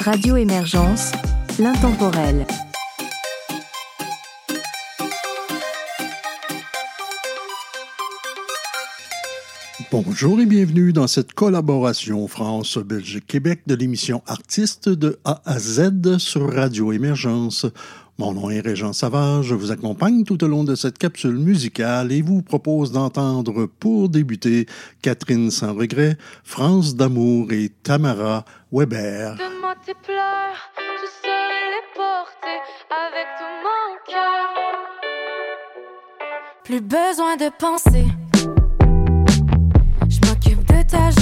Radio Émergence, l'intemporel. Bonjour et bienvenue dans cette collaboration France-Belgique-Québec de l'émission Artistes de A à Z sur Radio Émergence. Mon nom est Régent Savage. je vous accompagne tout au long de cette capsule musicale et vous propose d'entendre pour débuter Catherine sans regret, France d'amour et Tamara Weber. Plus besoin de penser, je m'occupe de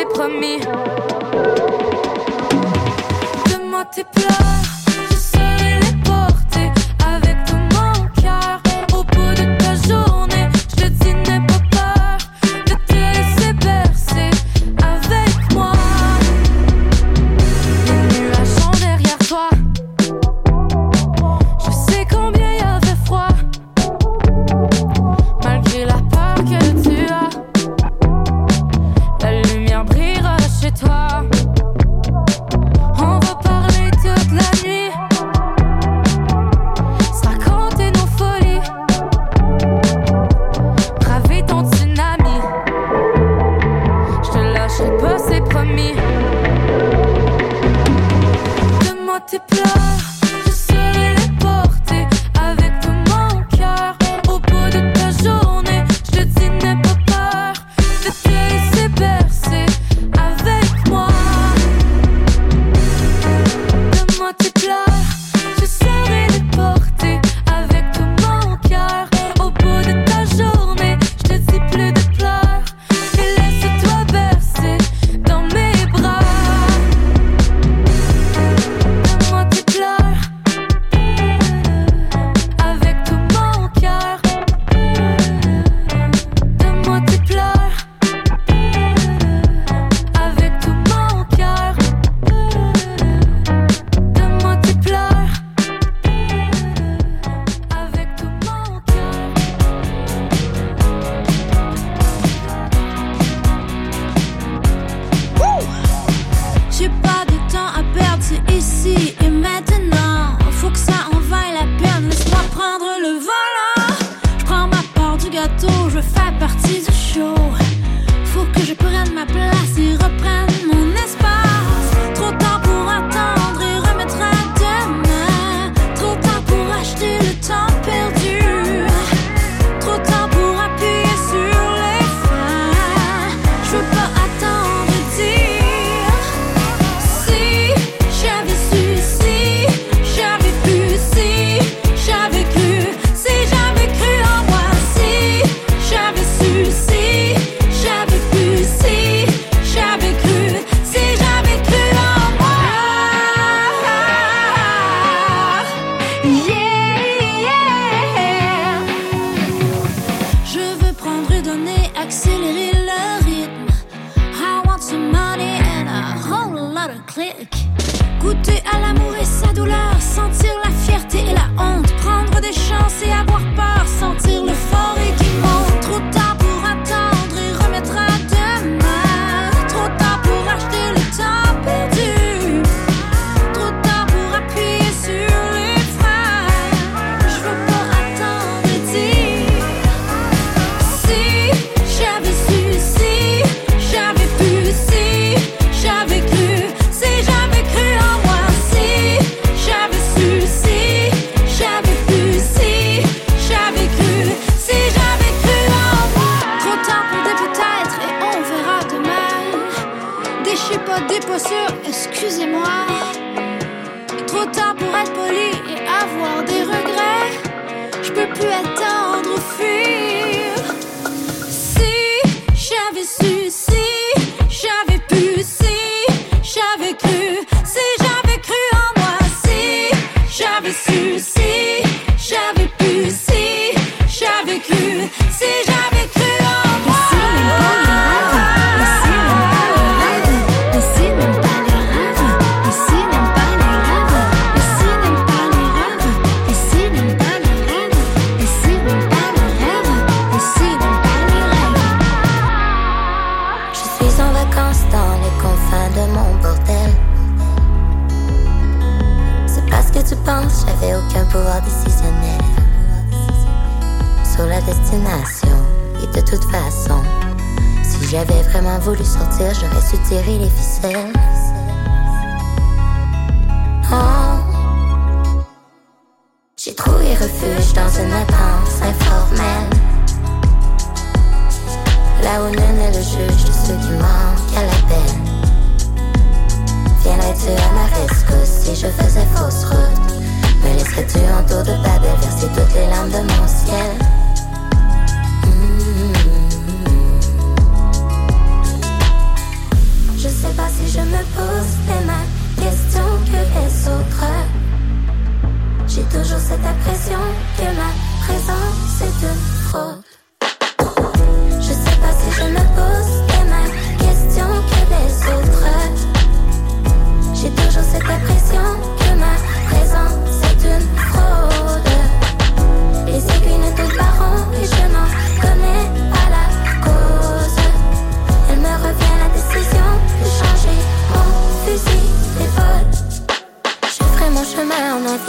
t'est promis. Demande tes pleurs.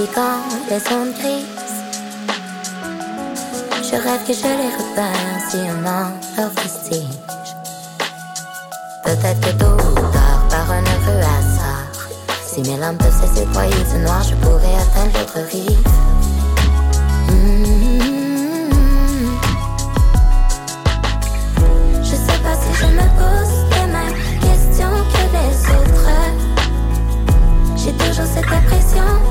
baby got his own place. Je rêve que je les repère si on en leur vestige. Peut-être que tôt ou tard, par un heureux hasard, si mes lampes peuvent cesser de noir, je pourrais atteindre l'autre rive. Mmh. Je sais pas si je me pose les mêmes questions que les autres. J'ai toujours cette impression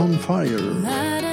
on fire.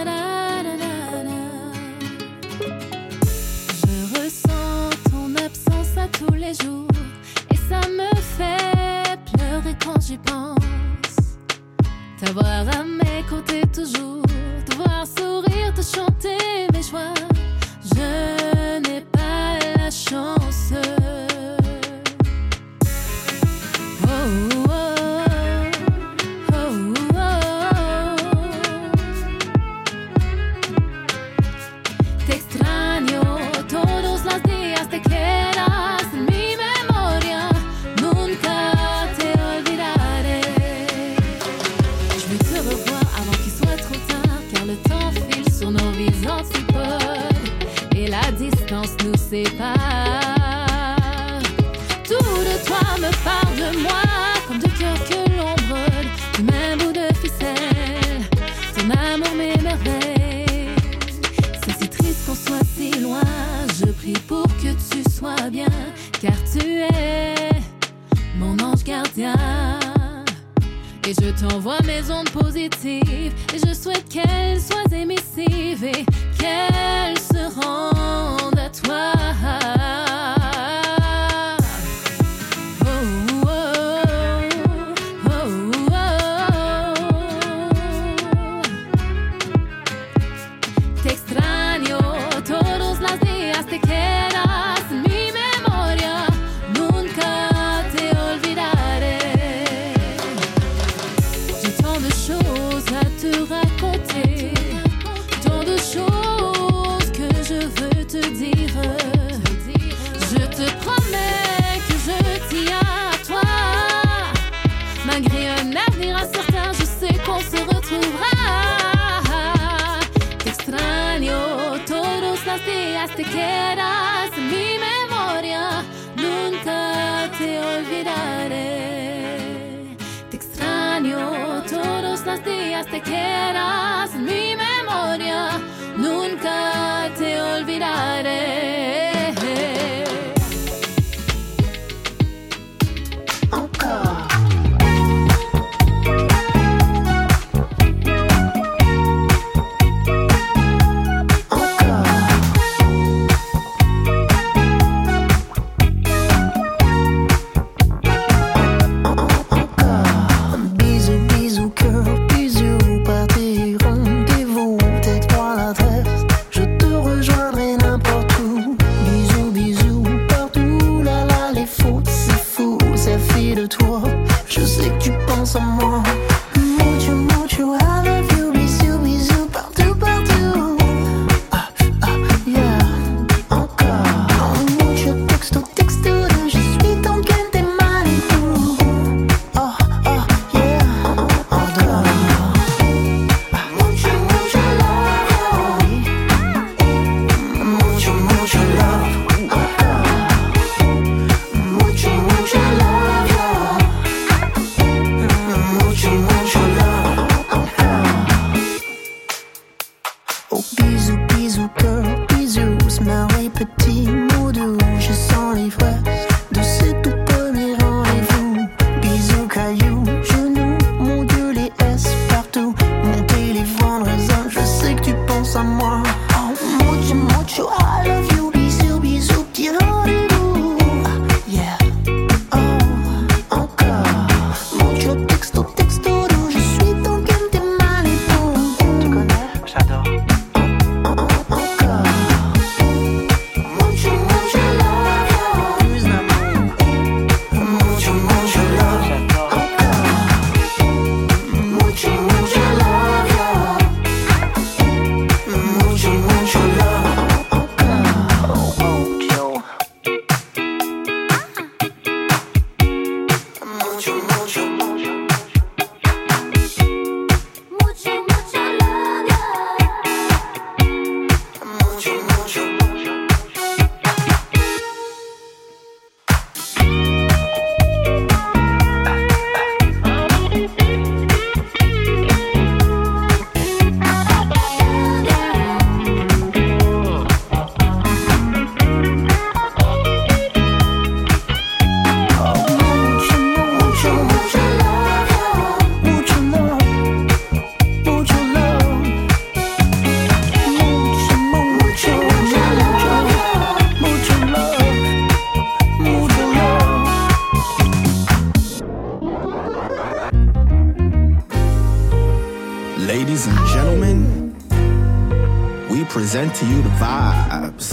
Present to you the vibes.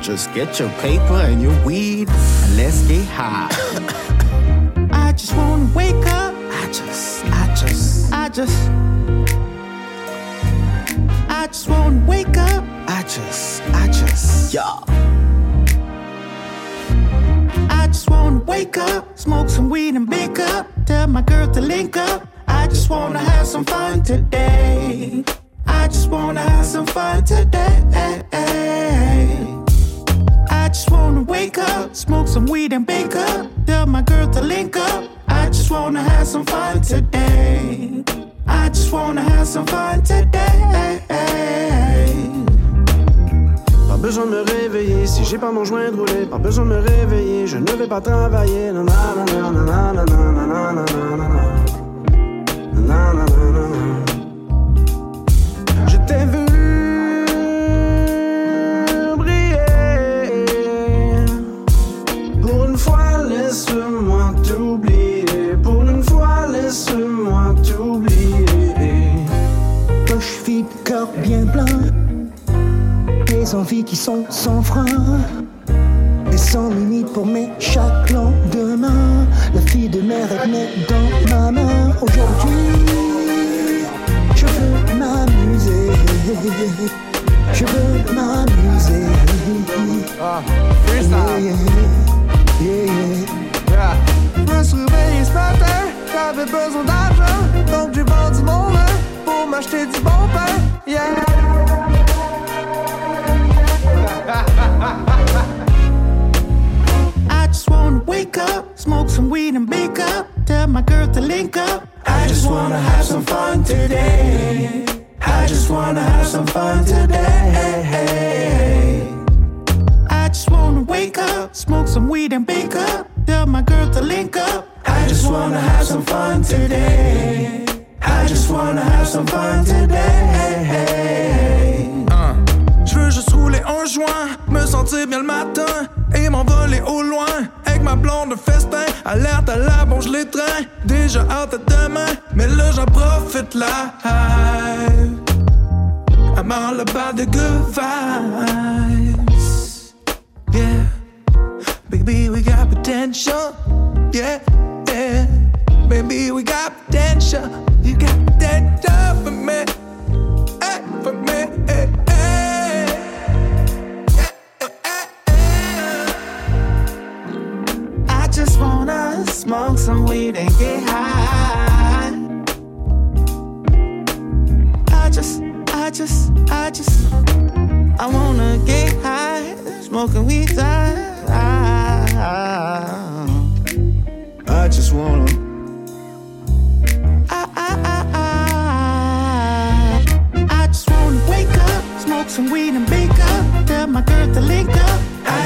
Just get your paper and your weed and let's get high. I just wanna wake up. I just, I just, I just. I just wanna wake up. I just, I just, yeah. I just wanna wake up, smoke some weed and make up. Tell my girl to link up. I just wanna have some fun today. I just wanna have some fun today. I just wanna wake up, smoke some weed and bake up. Tell my girl to link up. I just wanna have some fun today. I just wanna have some fun today. Pas besoin de me réveiller si j'ai pas mon joint de. Pas besoin de me réveiller, je ne vais pas travailler. Bien plein. Des envies qui sont sans frein. Et sans limite pour mes chaque lendemain. La fille de mer est née dans ma main. Aujourd'hui, je veux m'amuser. Je veux m'amuser. Yeah, yeah, yeah, yeah. Je me suis réveillé ce matin, j'avais besoin d'argent, donc j'ai vendu mon vin pour m'acheter du bon pain. Yeah. I just wanna wake up, smoke some weed and bake up. Tell my girl to link up. I just wanna have some fun today. I just wanna have some fun today. I just wanna wake up, smoke some weed and bake up. Tell my girl to link up. I just wanna have some fun today. I just wanna have some fun today. Je veux juste rouler un joint, me sentir bien le matin et m'envoler au loin avec ma blonde festin. Alerte à la bon, je les trains. Déjà hâte à demain, mais là j'en profite live. I'm all about the good vibes. Yeah, baby, we got potential. Yeah, baby, we got potential. You got potential for me. Hey, for me. Hey. I just wanna smoke some weed and get high. I just, I just, I just, I wanna get high, smoking weed. I just wanna.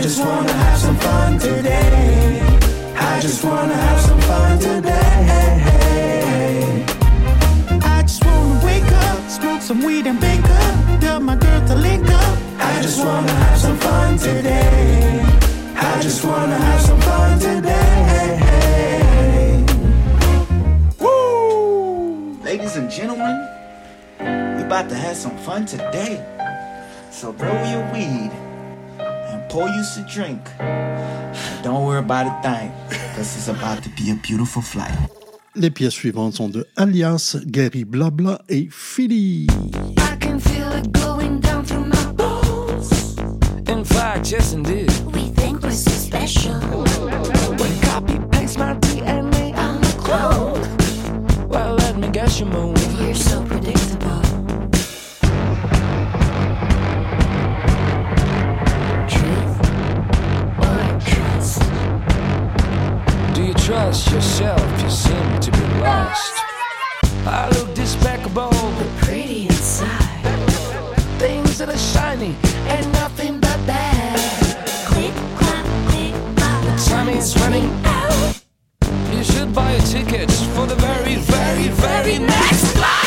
Just wanna have some fun today. I just wanna have some fun today. I just wanna wake up, smoke some weed and bake up. Tell my girl to link up. I just wanna have some fun today. I just wanna have some fun today. Woo! Ladies and gentlemen, we about to have some fun today. So roll your weed pour you some drink. Don't worry about a thing, cause it's about to be a beautiful flight. Les pièces suivantes sont de Alias, Gary Blabla et Philly. I can feel it going down through my bones. In fact, yes indeed. We think we're so special. When copy paste my DNA, I'm a clone. well let me guess your move. Trust yourself? You seem to be lost. I look despicable. but Pretty inside. Things that are shiny And nothing but bad. Click, clap, click, clap. Time is running out. You should buy a ticket for the very, very, very next flight.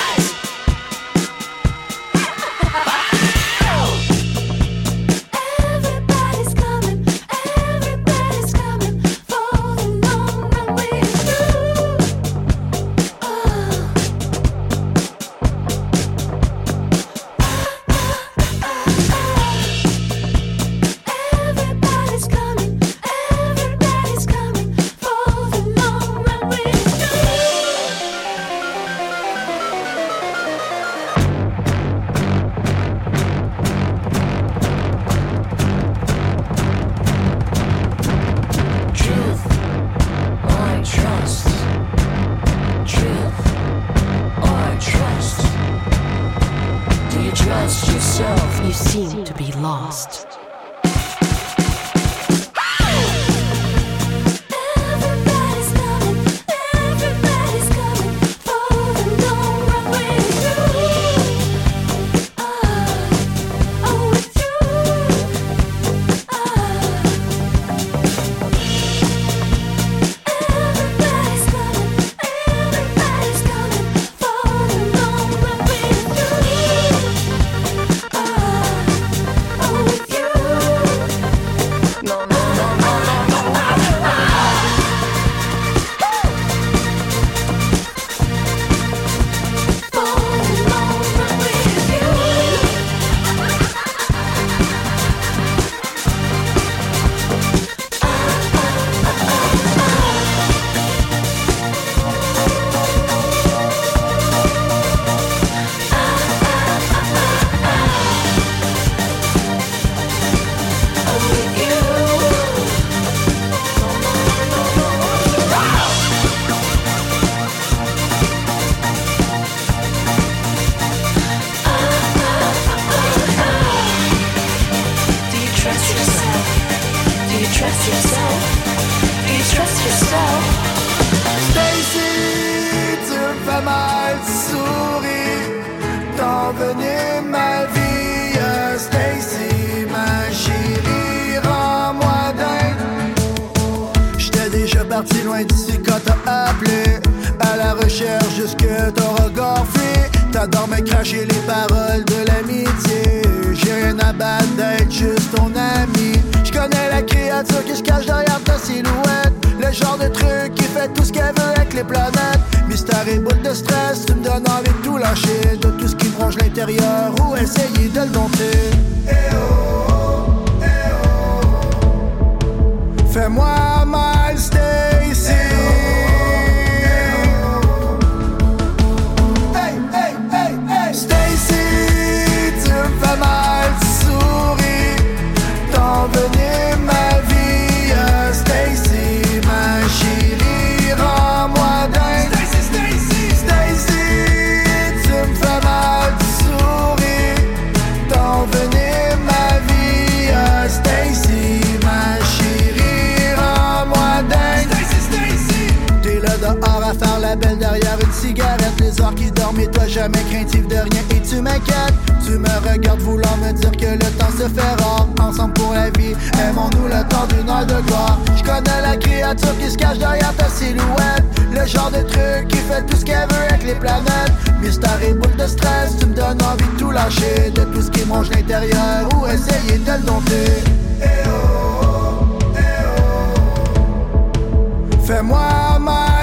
T'adores me cracher les paroles de l'amitié. J'ai rien à battre d'être juste ton ami. Je connais la créature qui se cache derrière ta silhouette. Le genre de truc qui fait tout ce qu'elle veut avec les planètes. Mystère et boule de stress, tu me donnes envie de tout lâcher. De tout ce qui me l'intérieur ou essayer de le dompter. Eh oh, eh oh. Fais-moi mal, jamais craintif de rien et tu m'inquiètes. Tu me regardes voulant me dire que le temps se fait. Ensemble pour la vie, aimons-nous le temps d'une heure de gloire. Je connais la créature qui se cache derrière ta silhouette. Le genre de truc qui fait tout ce qu'elle veut avec les planètes. Mystère et boule de stress, tu me donnes envie de tout lâcher. De tout ce qui mange l'intérieur ou essayer de le dompter. Eh oh, eh oh. Fais-moi mal,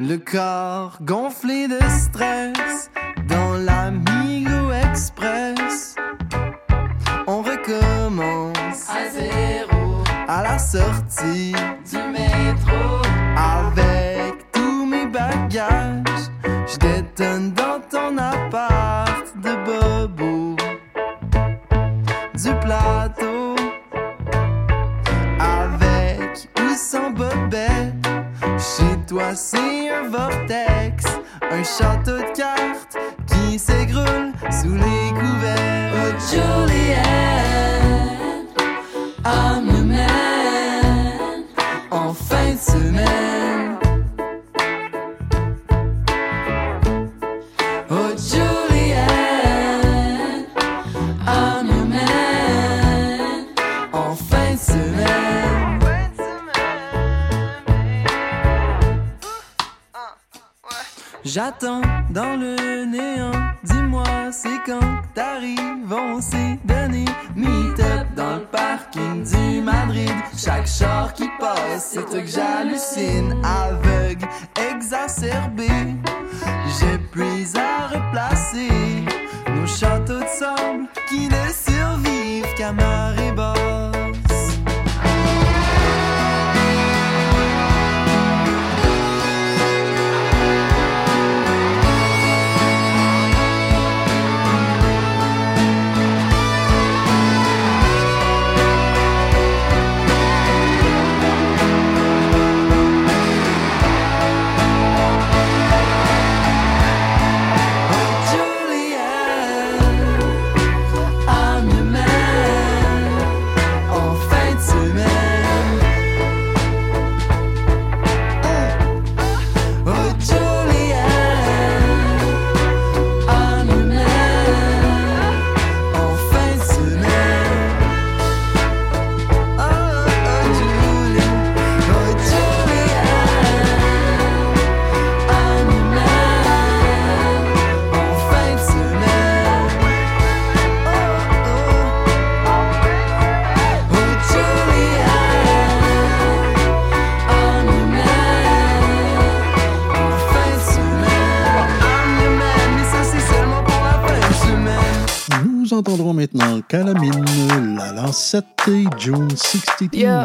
Le corps gonflé de stress dans l'Amigo Express. On recommence à zéro à la sortie du métro avec tous mes bagages. Je détonne dans ton appart de bobo C'est un vortex, un château de cartes qui s'égroule sous les couverts. Oh, Dans le néant. Dis-moi, c'est quand t'arrives, on s'est donné. Meet up dans le parking du Madrid. Chaque char qui passe, c'est que j'hallucine. Aveugle, entendrons maintenant Calamine, la lancette et June 62. Yeah.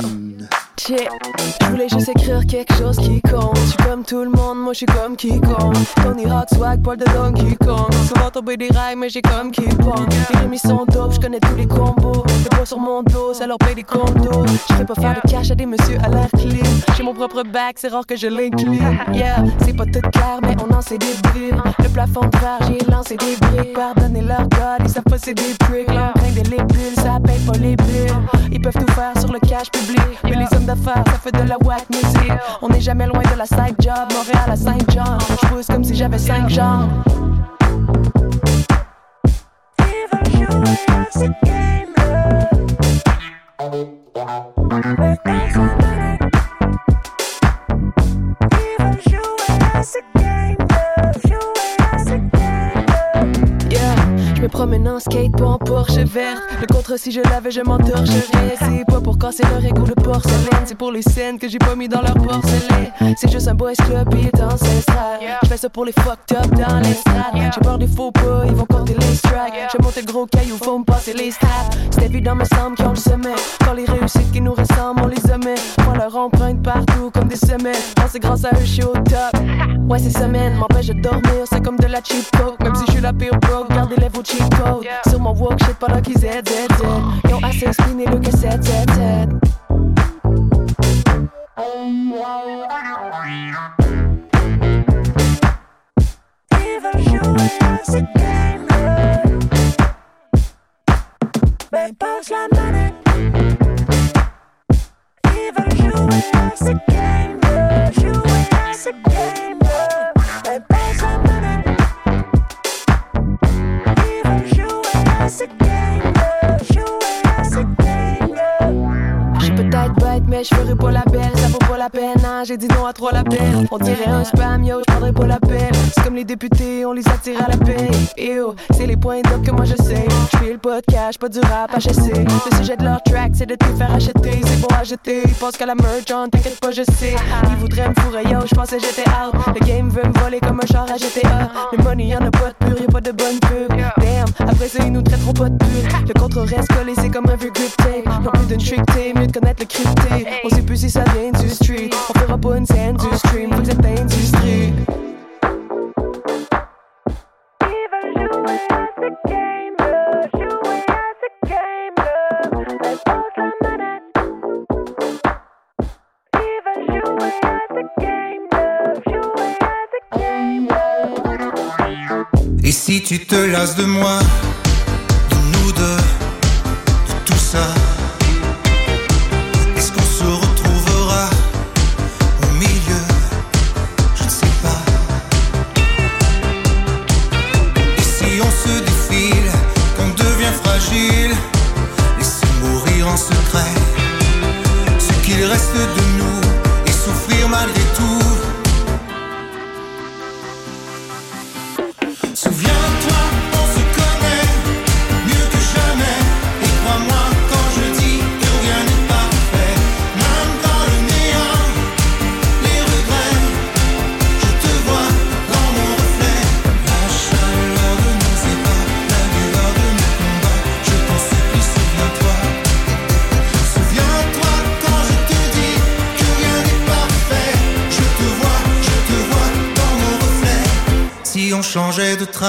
Je voulais juste écrire quelque chose qui compte. Je suis comme tout le monde, moi je suis comme quiconque. Tony Hawk, swag, poil de Donkey Kong. Souvent tomber des rails, mais j'ai comme qui pong. Les rimes sont dope, je connais tous les combos. Les poids sur mon dos, ça leur paye des condos. Je fais pas faire de cash à des messieurs à l'air clean. J'ai mon propre bac, c'est rare que je l'incline. Yeah, c'est pas tout clair, mais on en sait des bribes. Le plafond de verre, j'ai lancé des briques. Pardonnez leur god, ils savent pas c'est des pricks. L'empreinte des lébules, ça paye pas les bulles. Ils peuvent tout faire sur le cash public. Mais les hommes ça fait de la whack music. On n'est jamais loin de la side job. Montréal à Saint-Jean. Je pousse comme si j'avais 5 jambes. Yeah, je me promène en skate, pas en Le contre, si je l'avais, je m'entorcherais. C'est pas pour casser leur égo de porcelaine, c'est pour les scènes que j'ai pas mis dans leur porcelaine. C'est juste un boys club, il est ancestral. Je fais ça pour les fucked up dans l'estrade. J'ai peur des faux pas, ils vont compter les strikes. Je monte le gros caillou, faut me passer les stats. C'est évident, me semble qu'ils ont le sommet. Quand les réussites qui nous ressemblent, on les omet. Prends leur empreinte partout comme des semelles. Oh, c'est grâce à eux, je suis au top. Ouais, ces semaines m'empêchent de dormir, c'est comme de la cheap coke. Même si je suis la pire broke, gardez les vos cheat codes. Sur mon walk, shit pendant qu'ils aident, aident, aident. Ils ont assez spiné le 7, 7, 7. Ils veulent jouer à ce game-là. Ben, passe la manette. Ils à ce game-là. Jouer à ce game-là. Je ferai pas la. Ça vaut pas la peine, hein, j'ai dit non à trois l'appel. On dirait un spam, yo, je prendrai pas l'appel. C'est comme les députés, on les attire à la paix. Ew, c'est les points d'op que moi je sais. Je fais le podcast, pas du rap HSC. Le sujet de leur track, c'est de te faire acheter. C'est bon à jeter, ils pensent qu'à la merch, hein, t'inquiète pas, je sais. Ils voudraient me fourrer, yo, je pensais j'étais out. Le game veut me voler comme un char à GTA. Le money, y'en a pas de pur, y'a pas de bonne pub. Damn, après ça, ils nous traiteront pas de pute. Le contre reste collé, c'est comme un vieux grip tape. Non plus d'une trick mieux de connaître le crypté. On sait plus si ça vient du street. On fera pas une scène du stream, faut que cette industrie. Et si tu te lasses de moi, de nous deux, de tout ça,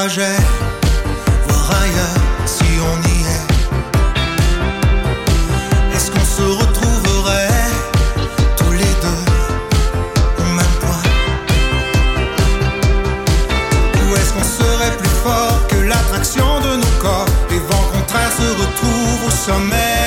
voir ailleurs si on y est. Est-ce qu'on se retrouverait tous les deux au même point? Ou est-ce qu'on serait plus fort que l'attraction de nos corps Les vents contraires se retrouvent au sommet?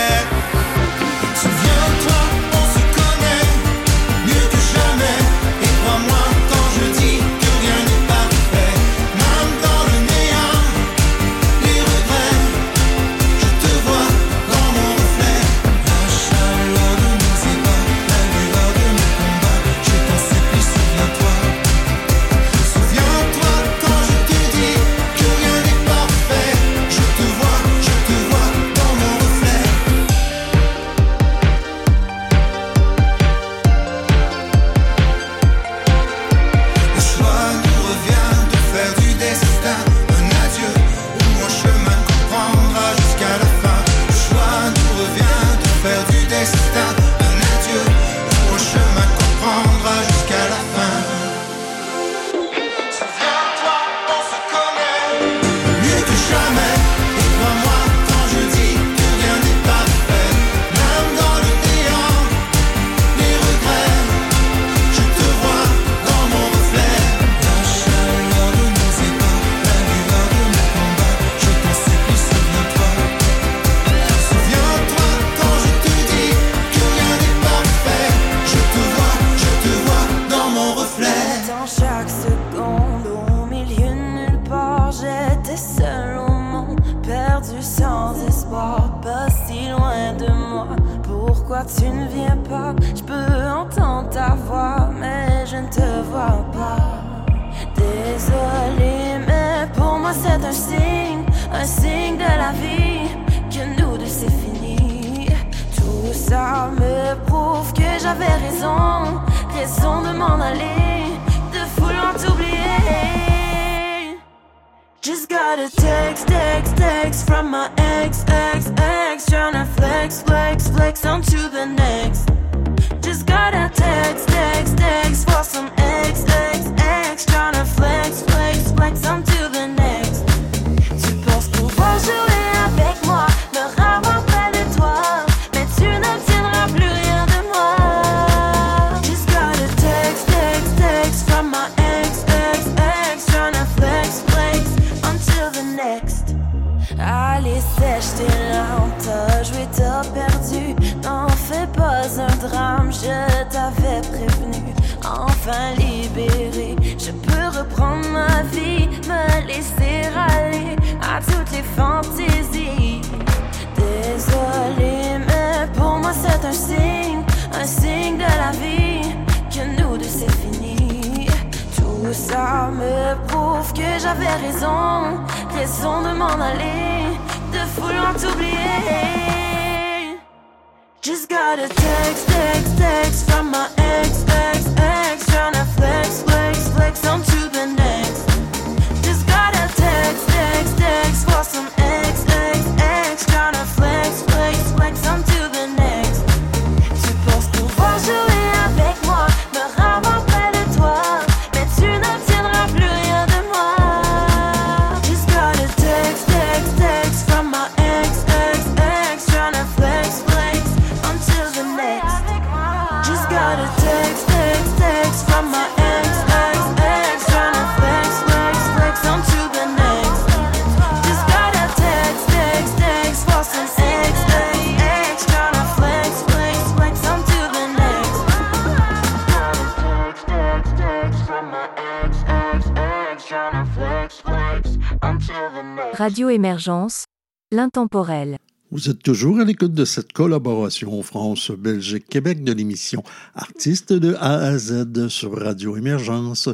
Radio Émergence, l'intemporel. Vous êtes toujours à l'écoute de cette collaboration France-Belgique-Québec de l'émission Artistes de A à Z sur Radio Émergence.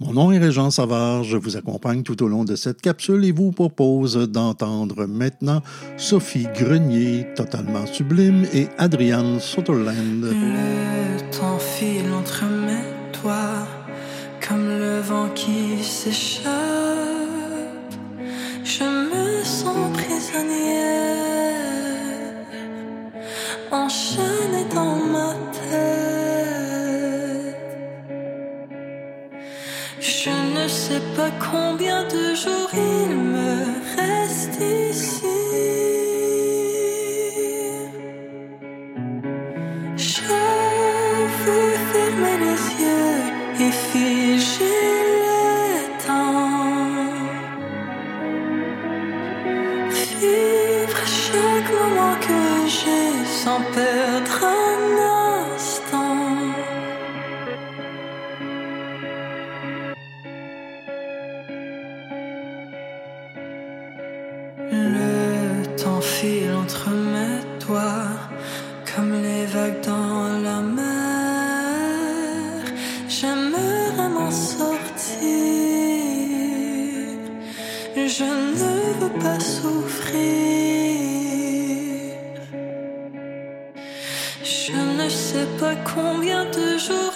Mon nom est Régent Savard, je vous accompagne tout au long de cette capsule et vous propose d'entendre maintenant Sophie Grenier, totalement sublime, et Adrienne Sutherland. Le temps file entre mes doigts, comme le vent qui s'échappe. Je me sens prisonnière, enchaînée dans ma tête. Je ne sais pas combien de jours il me reste ici. Je veux fermer les yeux et figer. nager sans perdre. combien de jours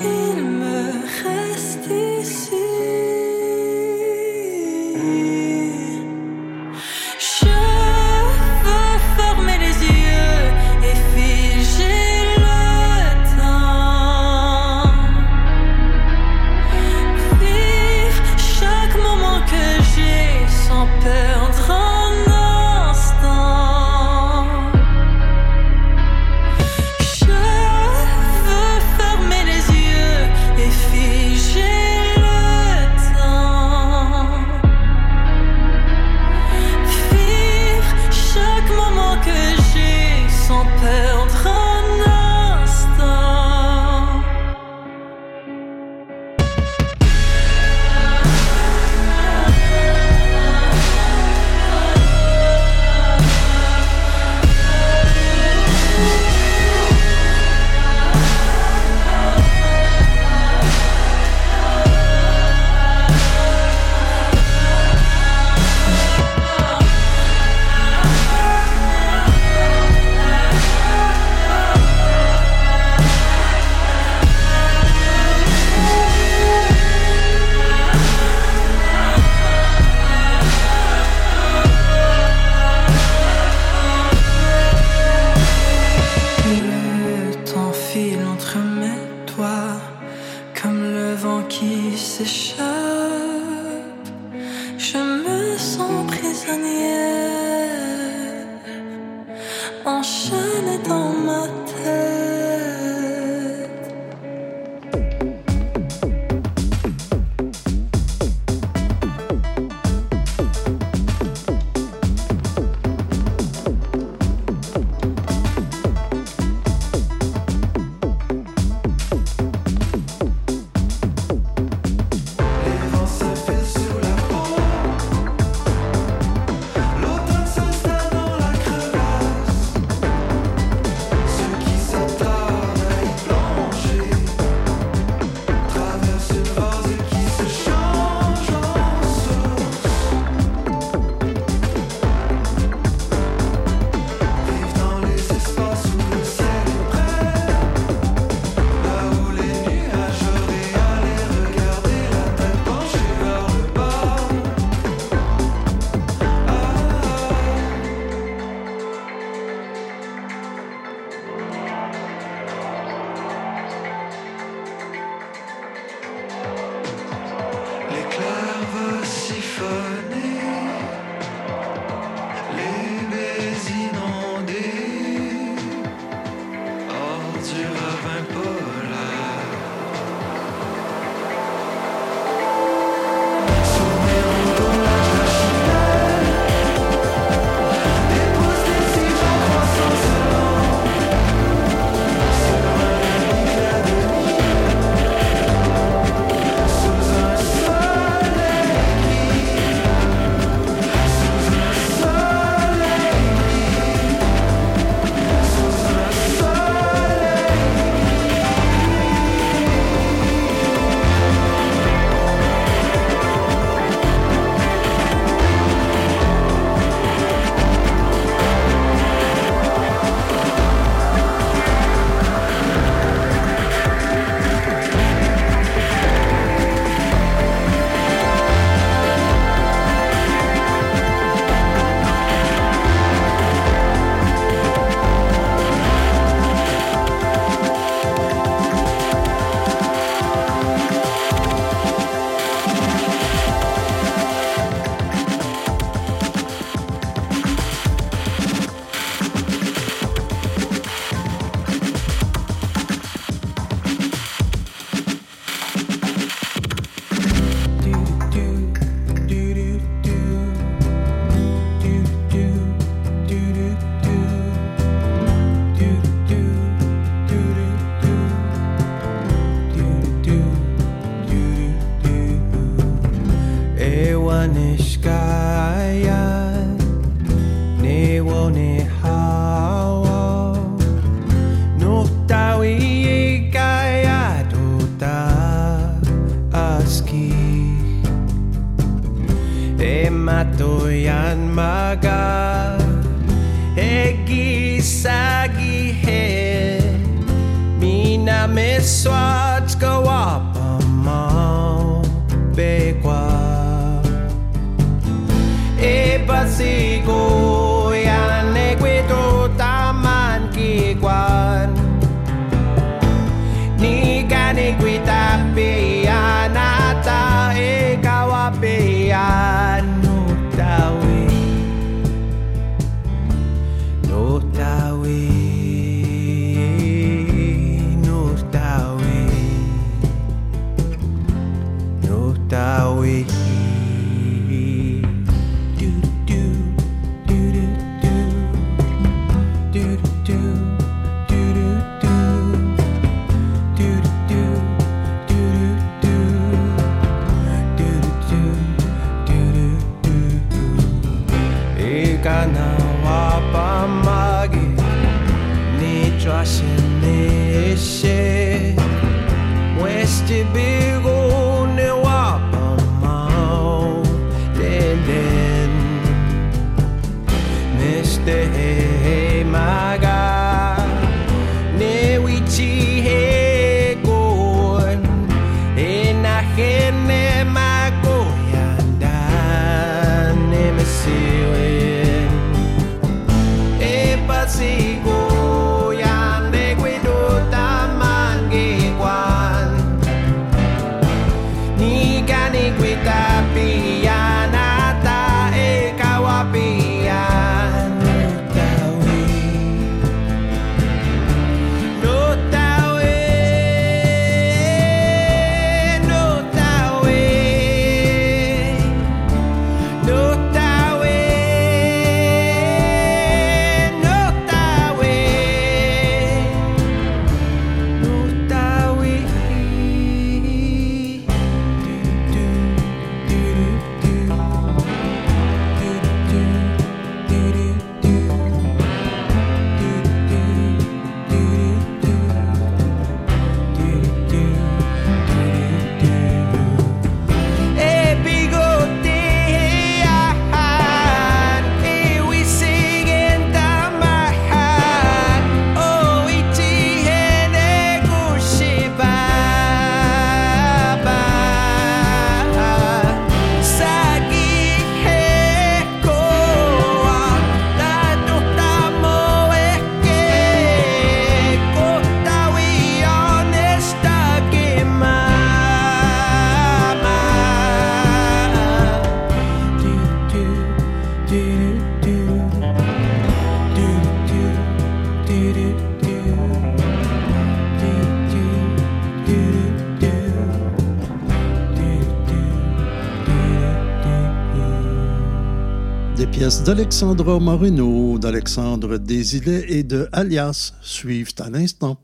Les pièces d'Alexandre Moreno, d'Alexandre Desilets et de Alias suivent à l'instant.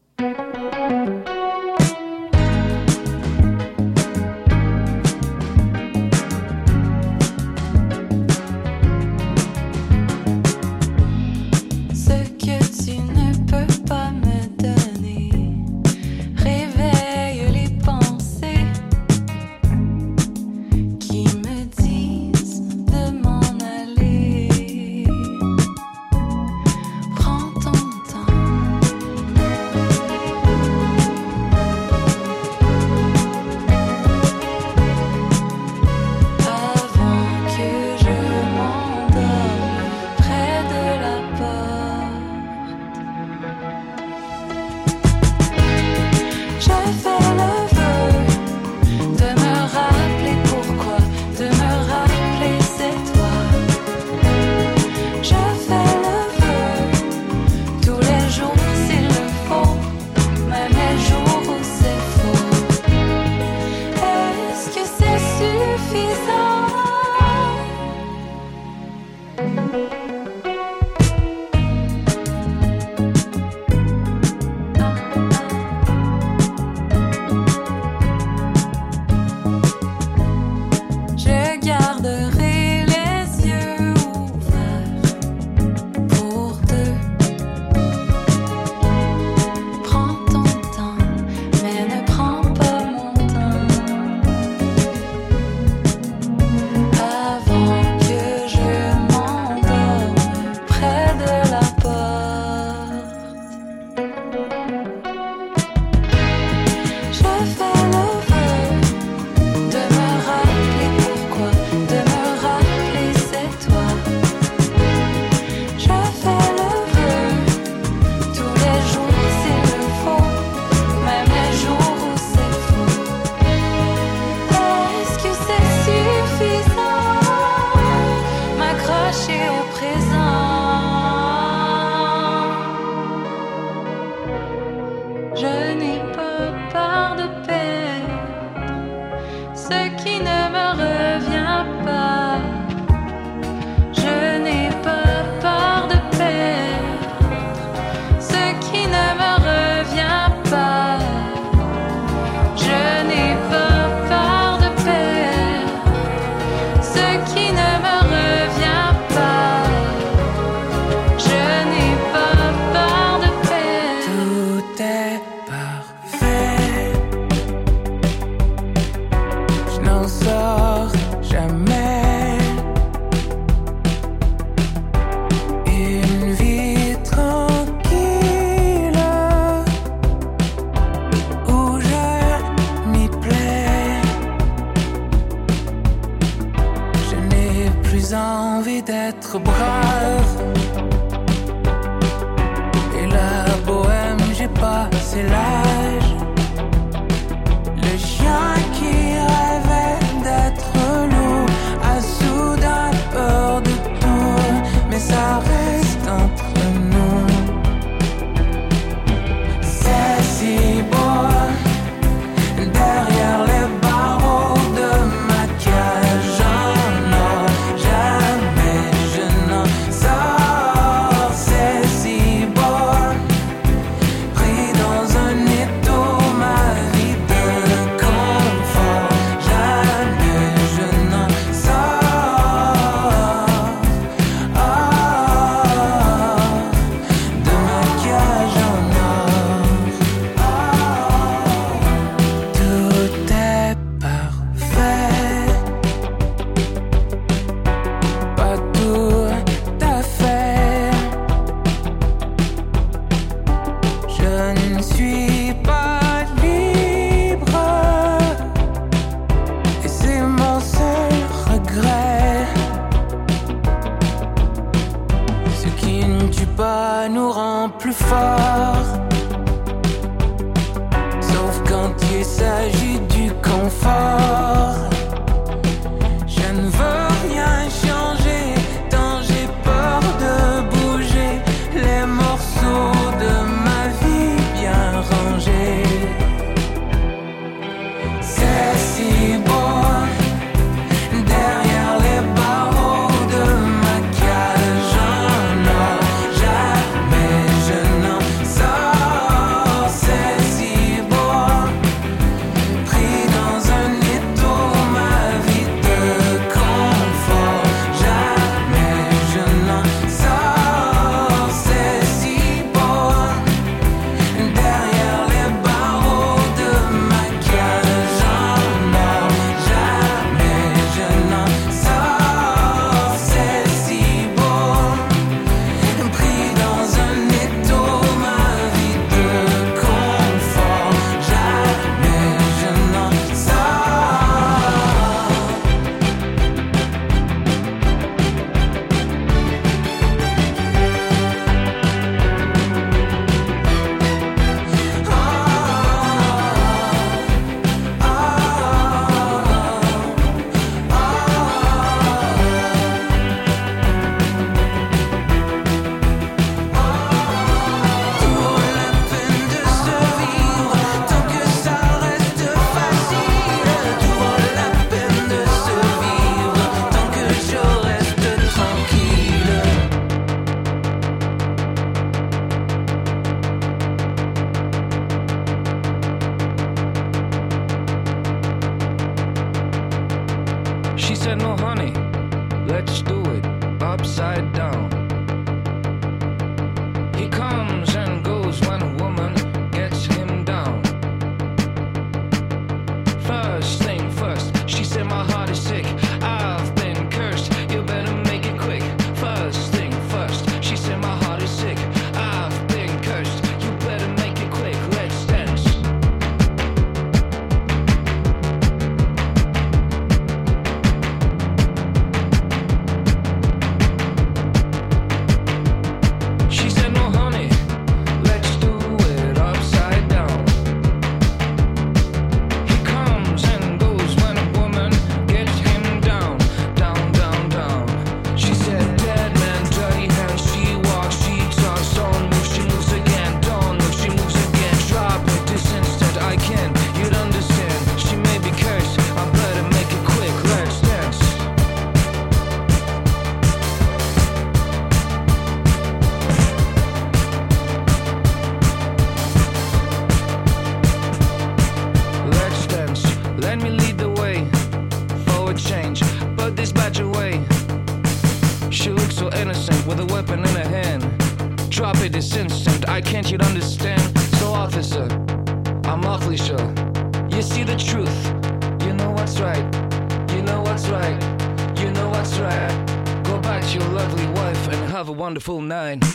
your kiss. Wonderful nine.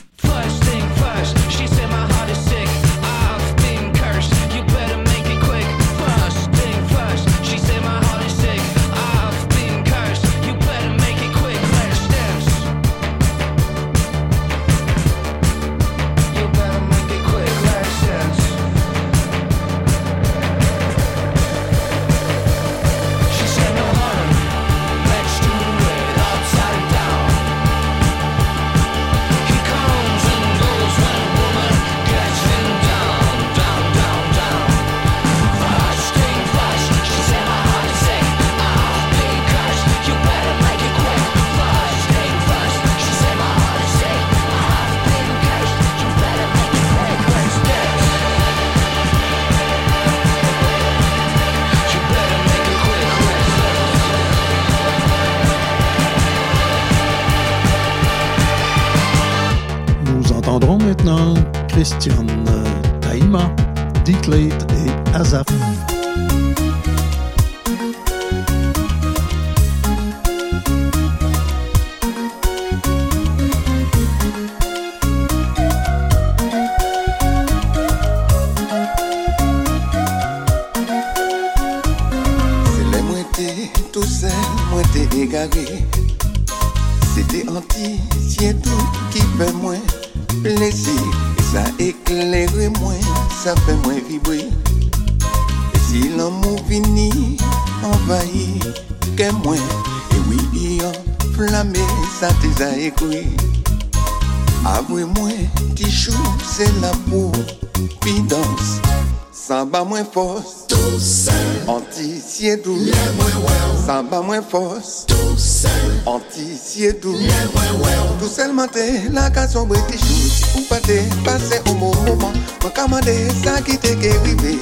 komante la kanson british Jouti ou pate, pase ou mou mouman Mwen kamande sa ki te ke wive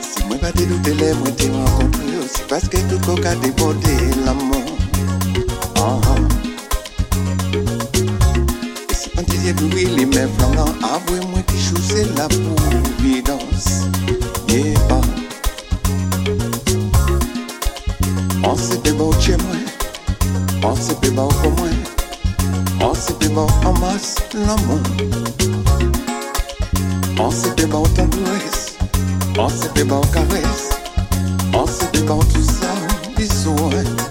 Si mwen pate loutele mwen te renkontre Osi paske tout koka debode l'amon uh ah, -huh. Ah. Si pante ye blouye li men flaman Avwe mwen ki chou se la pou. débat autant dois, on se débat au cabeça, on se débat tout ça, bisous.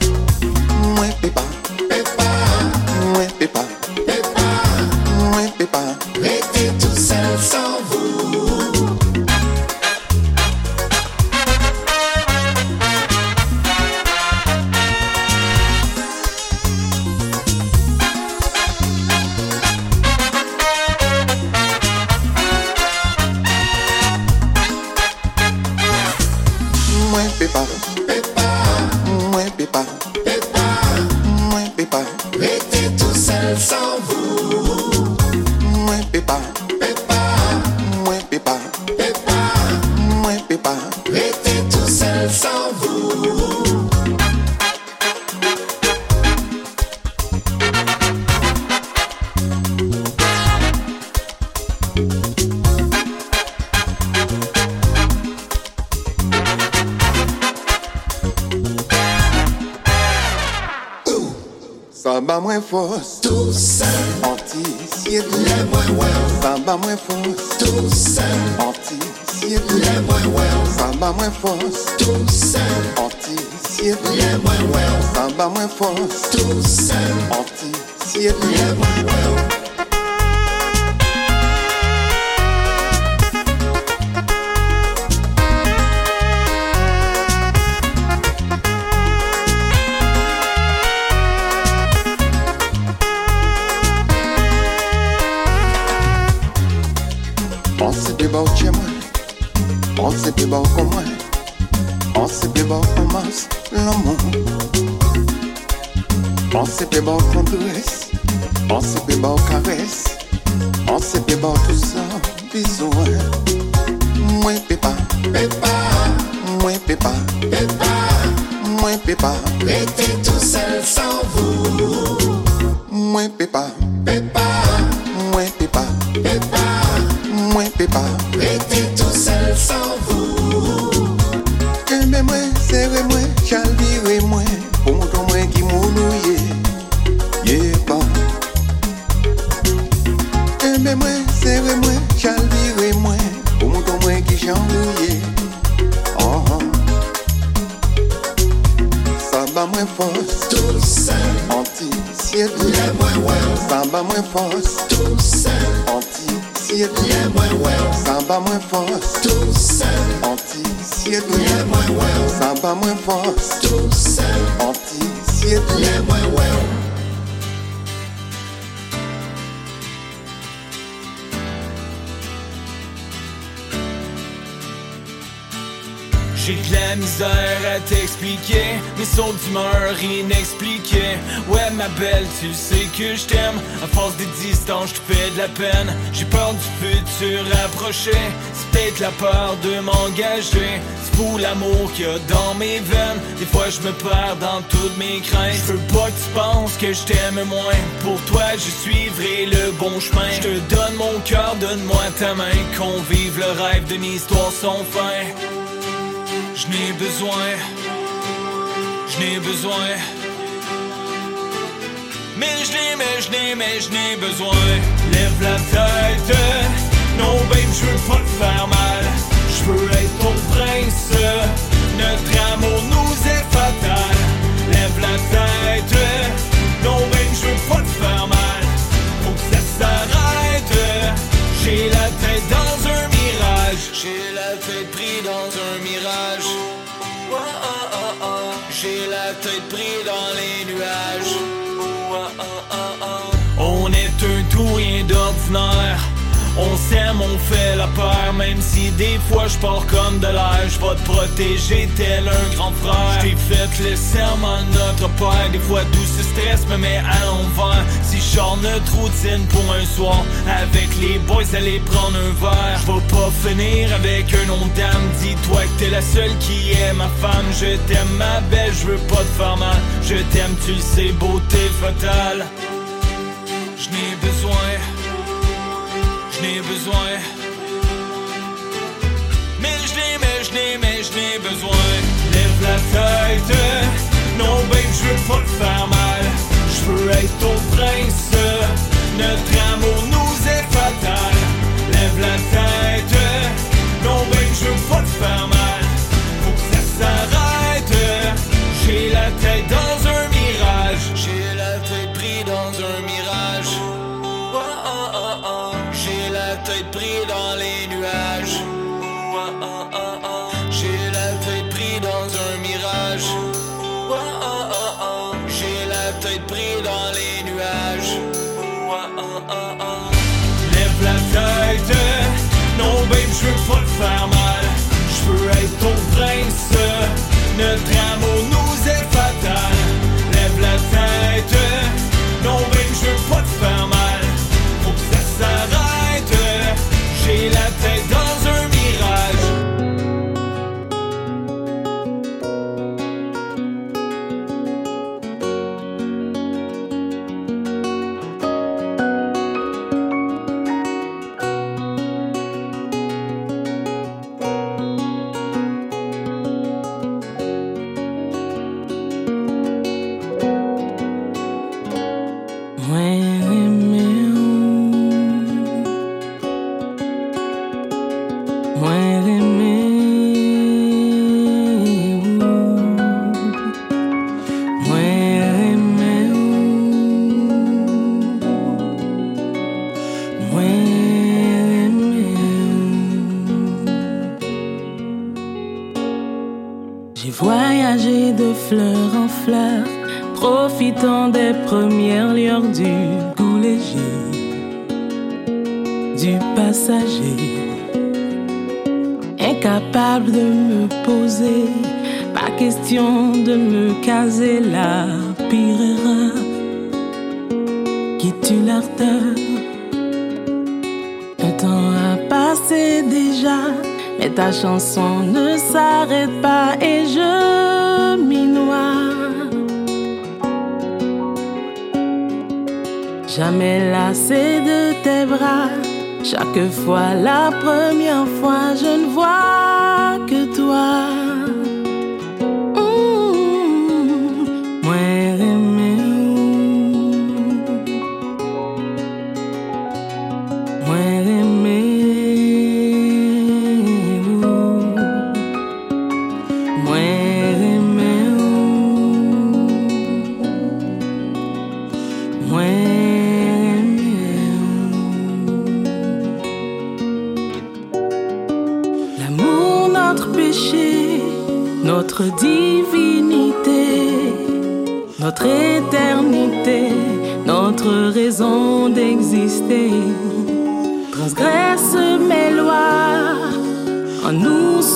La misère à t'expliquer. Mes sauts d'humeur inexpliqués. Ouais ma belle, tu sais que je t'aime. À force des distances, je te fais de la peine. J'ai peur du futur approché. C'est peut-être la peur de m'engager. C'est pour l'amour qu'il y a dans mes veines. Des fois je me perds dans toutes mes craintes. Je veux pas que tu penses que je t'aime moins. Pour toi je suivrai le bon chemin. Je te donne mon cœur, donne-moi ta main. Qu'on vive le rêve d'une histoire sans fin je n'ai besoin, je n'ai besoin. Mais je n'ai, mais je n'ai, mais je n'ai besoin. Lève la tête, non babe, je veux pas te faire mal. Je veux être ton prince, notre amour nous est fatal. Lève la tête, non babe, je veux pas te faire mal. Faut que ça s'arrête. J'ai la tête. J'ai la tête pris dans un mirage. J'ai la tête pris dans les nuages. On est un tout rien d'ordinaire. On s'aime, on fait la peur, même si des fois je pars comme de l'air. Je vais te protéger tel un grand frère. J'ai fait le serment de notre père. Des fois tout ce stress me met à l'envers. Si je sors notre routine pour un soir, avec les boys aller prendre un verre. Je pas finir avec un nom d'âme. Dis-toi que t'es la seule qui est ma femme. Je t'aime ma belle, je veux pas te faire mal. Je t'aime, tu sais, beauté fatale. Je n'ai besoin n'ai besoin. Mais je n'ai, mais je n'ai, mais je n'ai besoin. Lève la tête, non babe, je veux pas te faire mal. Je veux être ton prince, notre amour nous est fatal. Lève la tête, non babe, je veux pas te faire mal. Faut que ça s'arrête. J'ai la tête dans je veux pas te faire mal. Je veux être ton prince, notre amour nous est fatal. Lève la tête, non babe, je veux pas te faire mal. Faut que ça s'arrête, j'ai la fleur en fleur, profitant des premières lueurs du goût léger du passager. Incapable de me poser, pas question de me caser la pire erreur qui tue l'ardeur. Le temps a passé déjà, mais ta chanson ne s'arrête pas et je m'y noie. Jamais lassé de tes bras, chaque fois la première fois, je ne vois que toi.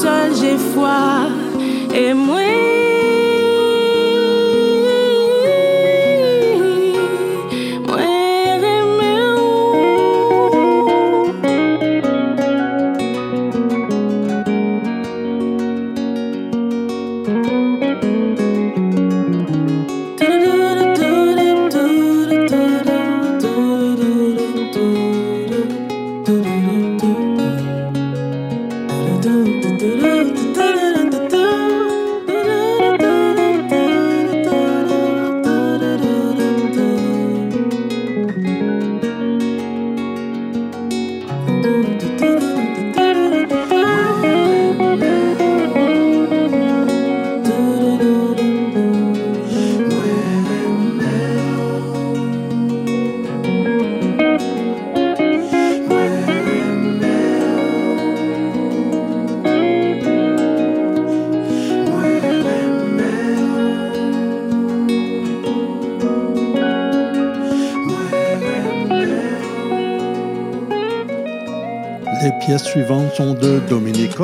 Seul j'ai foi, et moi.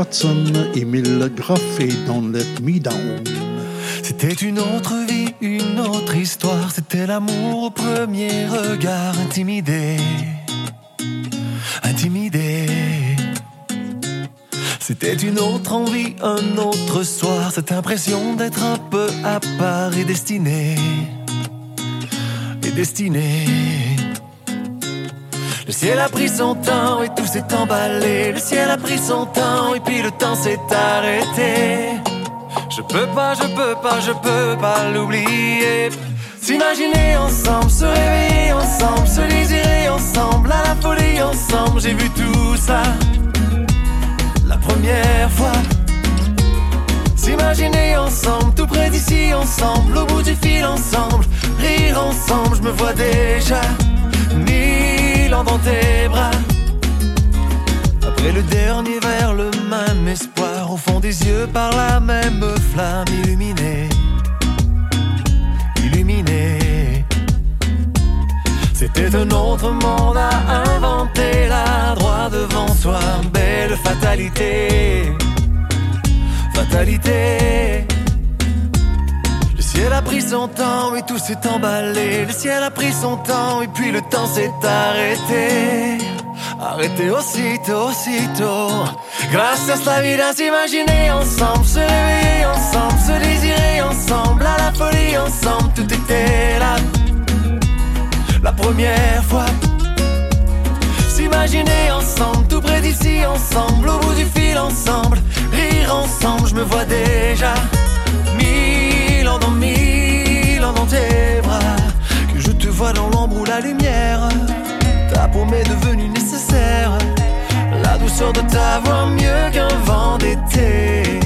Hudson, Emile Groff et Don't. C'était une autre vie, une autre histoire. C'était l'amour au premier regard, intimidé. Intimidé. C'était une autre envie, un autre soir. Cette impression d'être un peu à part et destiné. Et destiné. Ciel a pris son temps et tout s'est emballé. Le ciel a pris son temps et puis le temps s'est arrêté. Je peux pas, je peux pas, je peux pas l'oublier. S'imaginer ensemble, se réveiller ensemble, se désirer ensemble, à la folie ensemble. J'ai vu tout ça la première fois. S'imaginer ensemble, tout près d'ici ensemble, au bout du fil ensemble, rire ensemble. Je me vois déjà mille ans dans tes bras. Après le dernier verre, le même espoir au fond des yeux par la même flamme illuminée. Illuminée. C'était un autre monde à inventer là, droit devant soi. Belle fatalité. Fatalité. Le ciel a pris son temps et tout s'est emballé. Le ciel a pris son temps et puis le temps s'est arrêté. Arrêté aussitôt, aussitôt. Gracias la vida, s'imaginer ensemble, se réveiller ensemble, se désirer ensemble, à la folie ensemble, tout était là. La première fois. S'imaginer ensemble, tout près d'ici ensemble, au bout du fil ensemble, rire ensemble, je me vois déjà. Ans dans mille tes bras, que je te vois dans l'ombre ou la lumière. Ta paume est devenue nécessaire. La douceur de ta voix mieux qu'un vent d'été.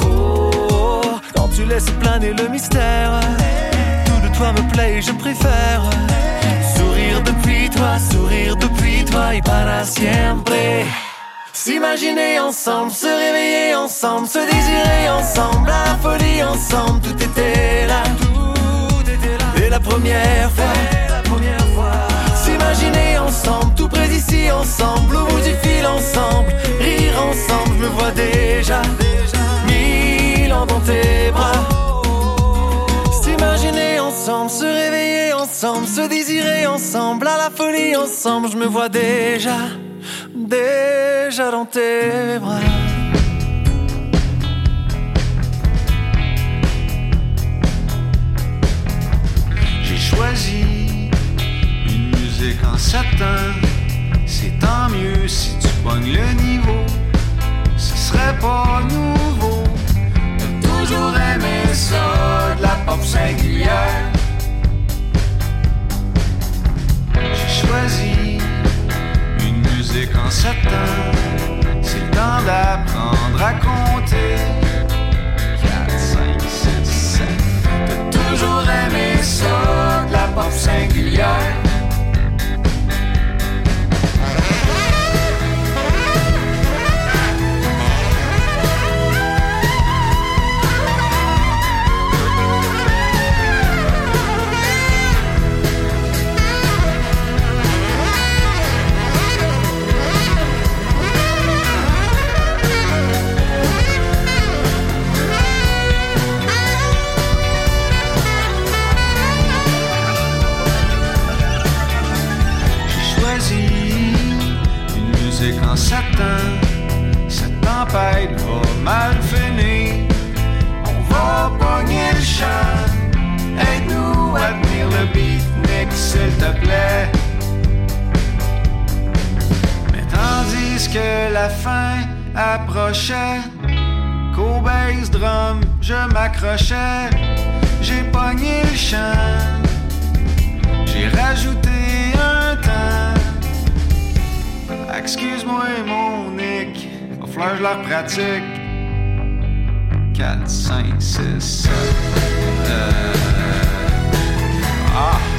Oh, quand tu laisses planer le mystère, tout de toi me plaît et je préfère. Sourire depuis toi, sourire depuis toi et para siempre. S'imaginer ensemble, se réveiller ensemble, se désirer ensemble, la folie ensemble, tout était là. Et la première fois, s'imaginer ensemble, tout près d'ici ensemble, au bout du fil ensemble, rire ensemble, je me vois déjà, mille ans dans tes bras. Ensemble, se réveiller ensemble, se désirer ensemble, à la folie ensemble, je me vois déjà, déjà dans tes bras. J'ai choisi une musique en satin. C'est tant mieux si tu pognes le niveau. Ce serait pas nouveau. Toujours aimé ça, de la pop singulière. J'ai choisi une musique en satin. C'est le temps d'apprendre à compter. 4, 5, 6, 7. T'as toujours aimé ça, de la pop singulière. Une musique en satin. Cette tempête va mal finir. On va pogner le champ. Aide-nous à tenir le beatnik, s'il te plaît. Mais tandis que la fin approchait, qu'au bass drum je m'accrochais, j'ai pogné le champ. J'ai rajouté un temps. Excuse-moi, mon Nick. Que je leur pratique. 4, 5, 6, 7. Euh... Ah!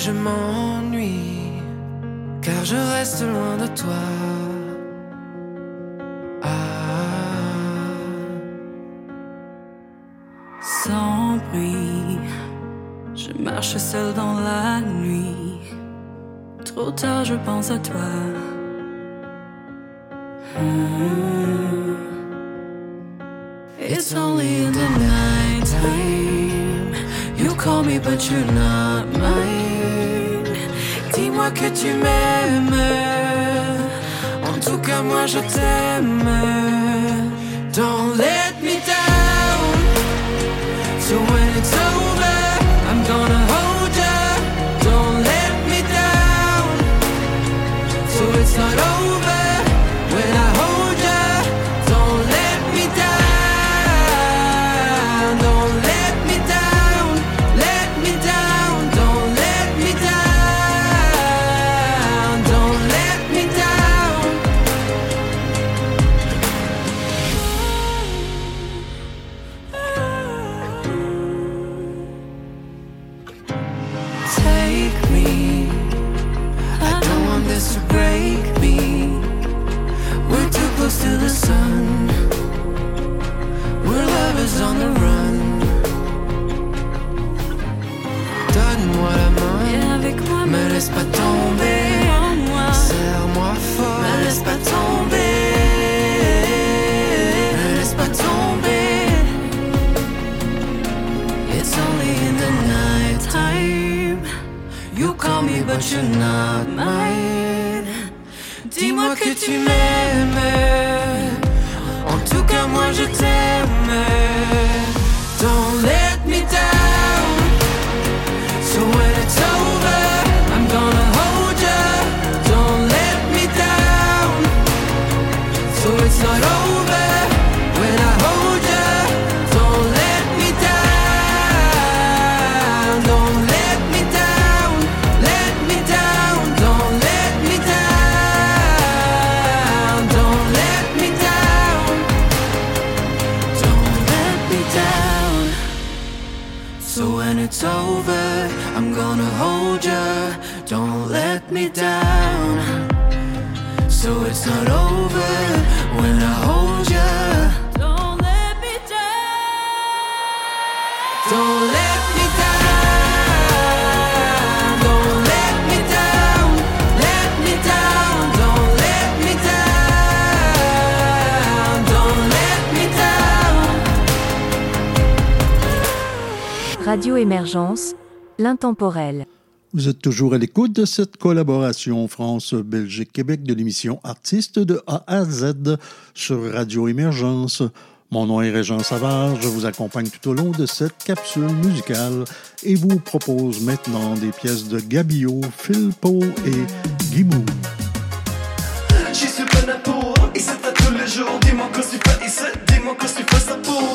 Je m'ennuie car je reste loin de toi. Ah. Sans bruit, je marche seul dans la nuit. Trop tard, je pense à toi. It's only in the night time. You call me, but you're not. Que tu m'aimes. En tout cas, moi je t'aime. Don't let me down. it's over, I'm gonna hold you. Don't let me down. So it's not over when I hold Radio Émergence, l'intemporel. Vous êtes toujours à l'écoute de cette collaboration France-Belgique-Québec de l'émission Artistes de A à Z sur Radio Émergence. Mon nom est Régent Savard, je vous accompagne tout au long de cette capsule musicale et vous propose maintenant des pièces de Gabio, Philpo et Guimou. J'y suis pas né pour Et c'est à tous les jours Dis-moi qu'est-ce que tu fais ici Dis-moi qu'est-ce que tu fais ça pour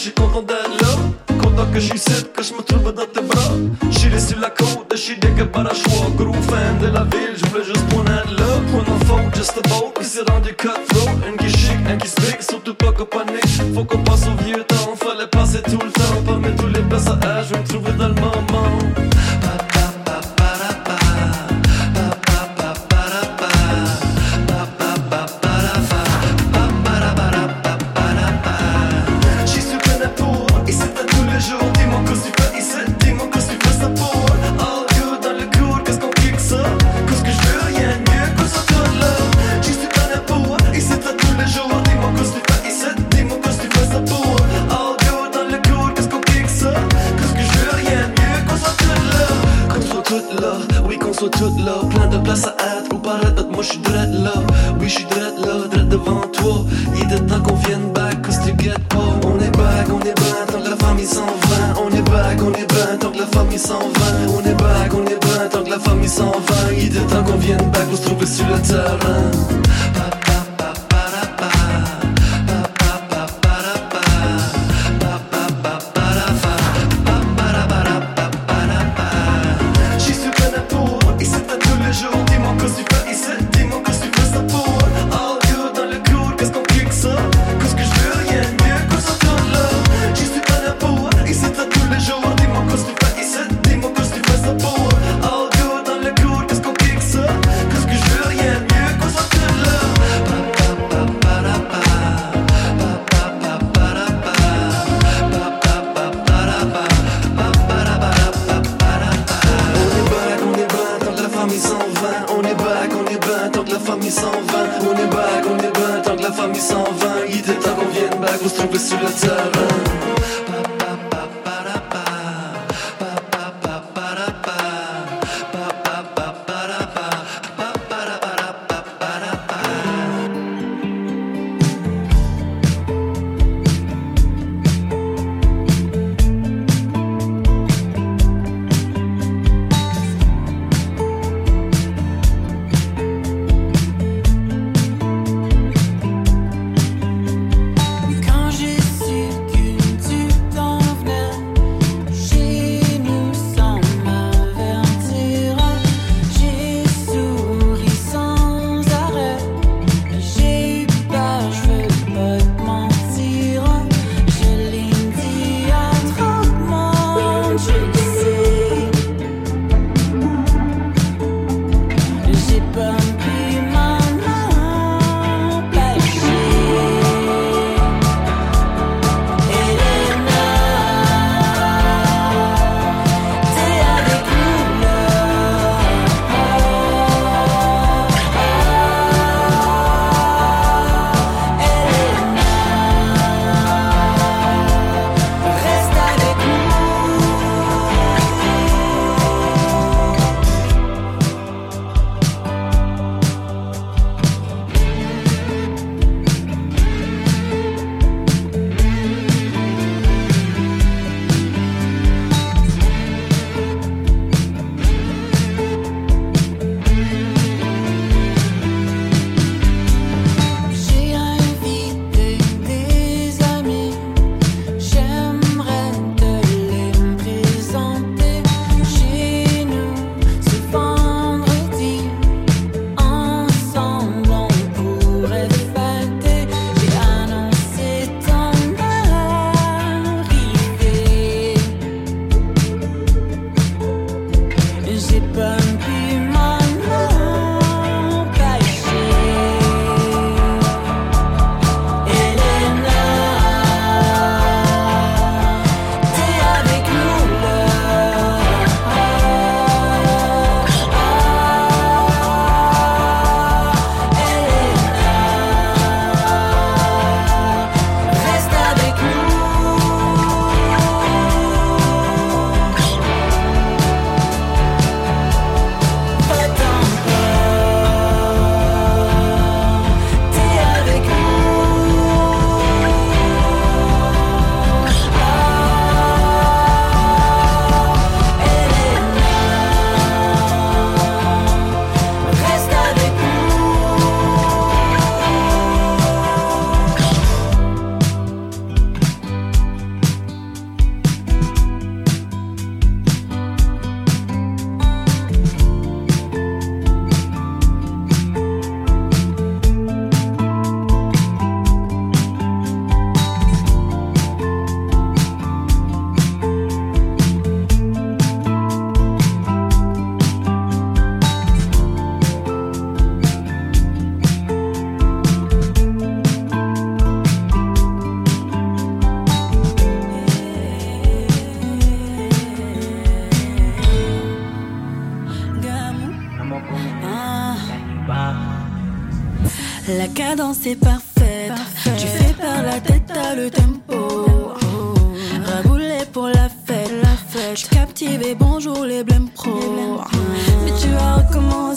suis content d'être là. Content que je suis Que je me trouve dans tes bras. J'suis sur la côte Je suis des gars choix Gros fan de la ville Je voulais juste prendre un là. Prendre un faute Just a boat Qui s'est rendu cutthroat. Un qui chic Un qui speak Surtout pas que panique. Faut qu'on passe au vieux temps Fallait passer tout le temps. Parmi tous les places à âge Je vais me trouver Moi je là. Oui je suis dread là Dread devant toi. Il est temps qu'on vienne back Cause tu get pas On est back, on est back Tant que la famille s'en va. On est back, on est back Tant que la famille s'en va. On est back, on est back Tant que la famille s'en va. Il est temps qu'on vienne back Pour se trouver sur le terrain cadence est parfaite. Tu fais par la tête, t'as le tempo. Raboulé pour la fête. La fête. Je captive bonjour les blèmes pro. Mais tu vas recommencer.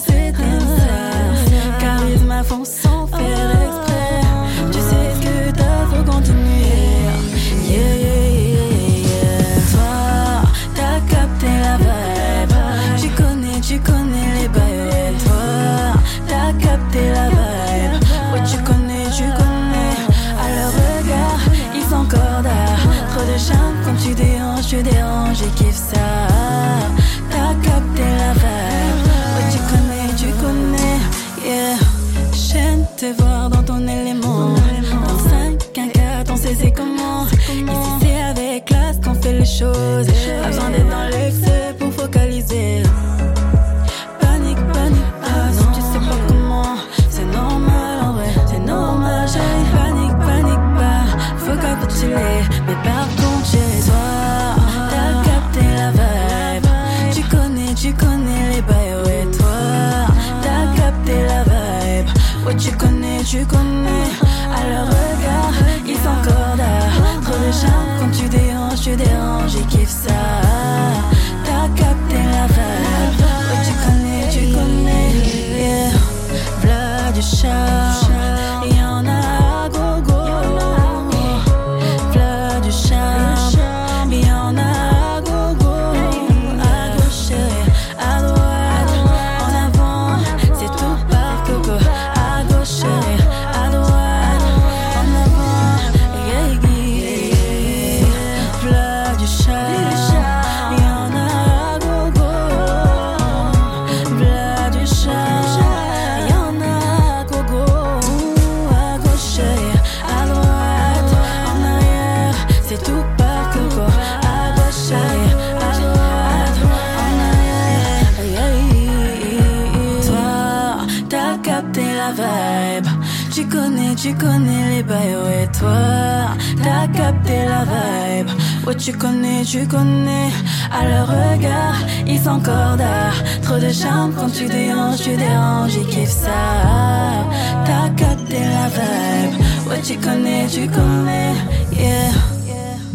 Tu connais les bails, ouais, toi, t'as capté la vibe. Ouais, tu connais, tu connais. À leur regard, ils sont cordards. Trop de charme quand tu déranges, tu déranges, ils kiffent ça. T'as capté la vibe. Ouais, tu connais, tu connais. Yeah.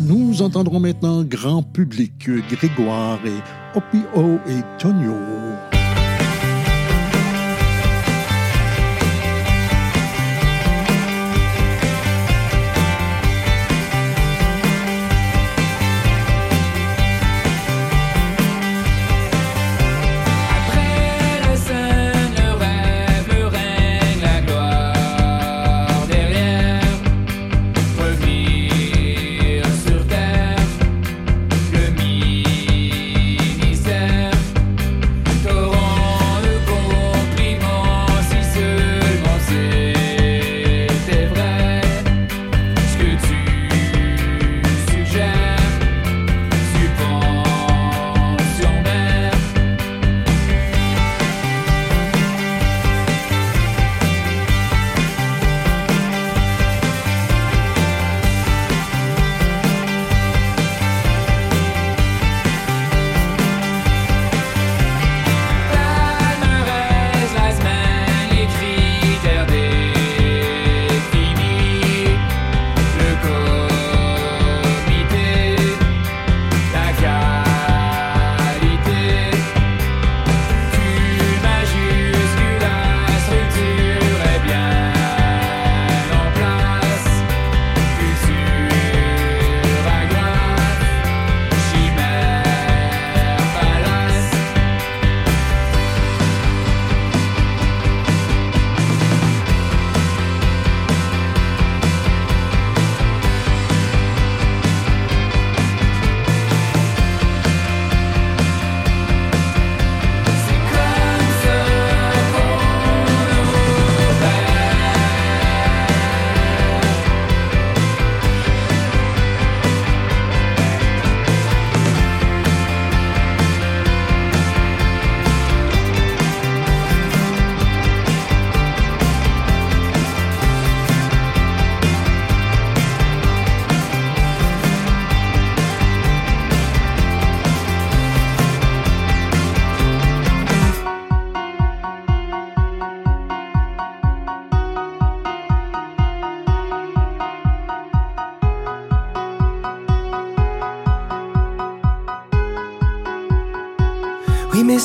Nous entendrons maintenant grand public Grégoire et Opio et Tonio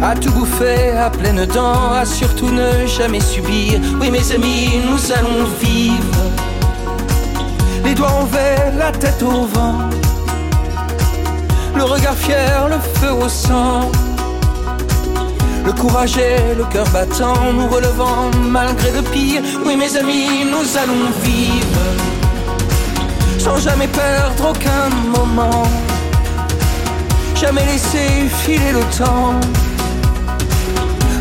À tout bouffer à pleines dents, à surtout ne jamais subir. Oui mes amis, nous allons vivre. Les doigts envers, la tête au vent. Le regard fier, le feu au sang. Le courage et le cœur battant, nous relevant malgré le pire. Oui mes amis, nous allons vivre. Sans jamais perdre aucun moment. Jamais laisser filer le temps.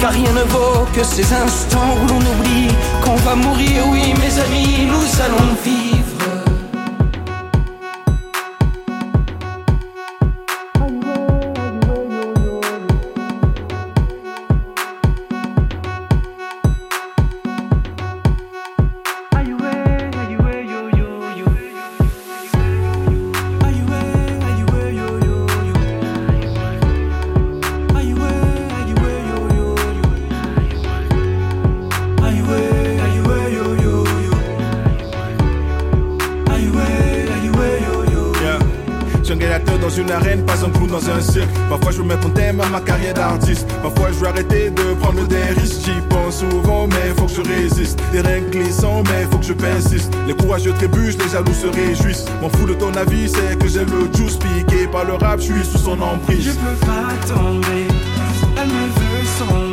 Car rien ne vaut que ces instants où l'on oublie qu'on va mourir. Oui, mes amis, nous allons vivre. À ma carrière d'artiste. Parfois je veux arrêter de prendre des risques. J'y pense souvent, mais faut que je résiste. Des règles glissants, mais faut que je persiste. Les courageux trébuchent, les jaloux se réjouissent. M'en fous de ton avis, c'est que j'ai le juice piqué par le rap, je suis sous son emprise. Je peux pas tomber, elle me veut sombrer.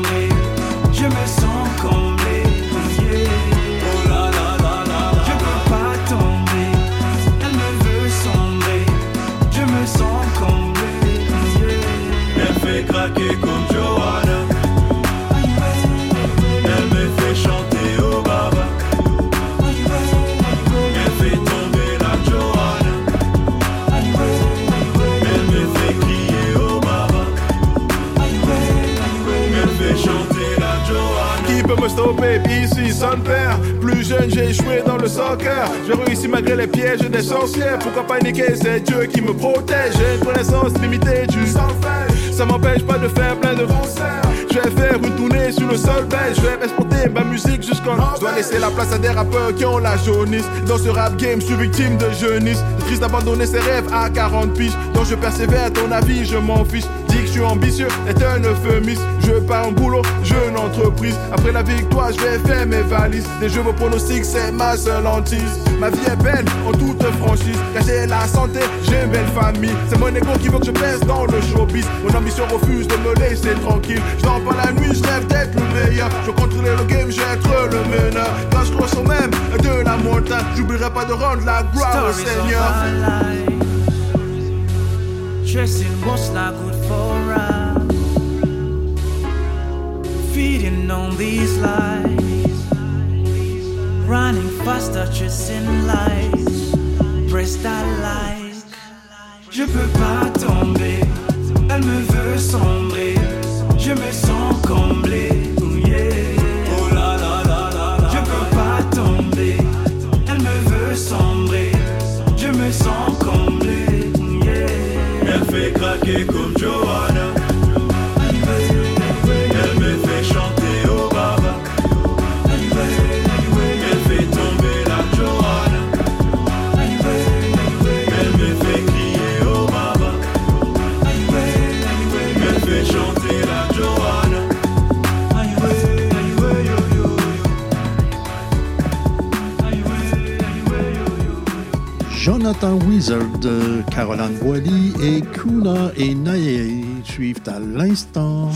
Échoué dans le soccer. J'ai réussi malgré les pièges des sorcières. Pourquoi paniquer C'est Dieu qui me protège. J'ai une connaissance limitée du solfège. Ça m'empêche pas de faire plein de concerts. Je vais faire une tournée sur le sol belge. Je vais exporter ma musique jusqu'en Je dois laisser la place à des rappeurs qui ont la jaunisse. Dans ce rap game, je suis victime de jeunesse. Triste d'abandonner ses rêves à 40 piges. Donc je persévère, ton avis, je m'en fiche. Que je suis ambitieux, est un euphémisme. Je pars en boulot, jeune entreprise. Après la victoire, je vais faire mes valises. Les jeux, vos pronostics, c'est ma seule hantise. Ma vie est belle, en toute franchise. Car j'ai la santé, j'ai une belle famille. C'est mon ego qui veut que je pèse dans le showbiz. Mon ambition refuse de me laisser tranquille. Je dors pas la nuit, je rêve d'être le meilleur. Je contrôler le game, je vais être le meneur. Quand je crois au même de la montagne, j'oublierai pas de rendre la gloire au Stories of Seigneur. Dressing on these. Running faster, chasing. Je peux pas tomber. Elle me veut sombrer. Je me sens comblé. Oh là là là là là. Je peux pas tomber. Elle me veut sombrer. Je me sens comblé. Elle fait craquer comme Johanna. Jonathan Wizard, Caroline Boily et Kuna et Naye suivent à l'instant.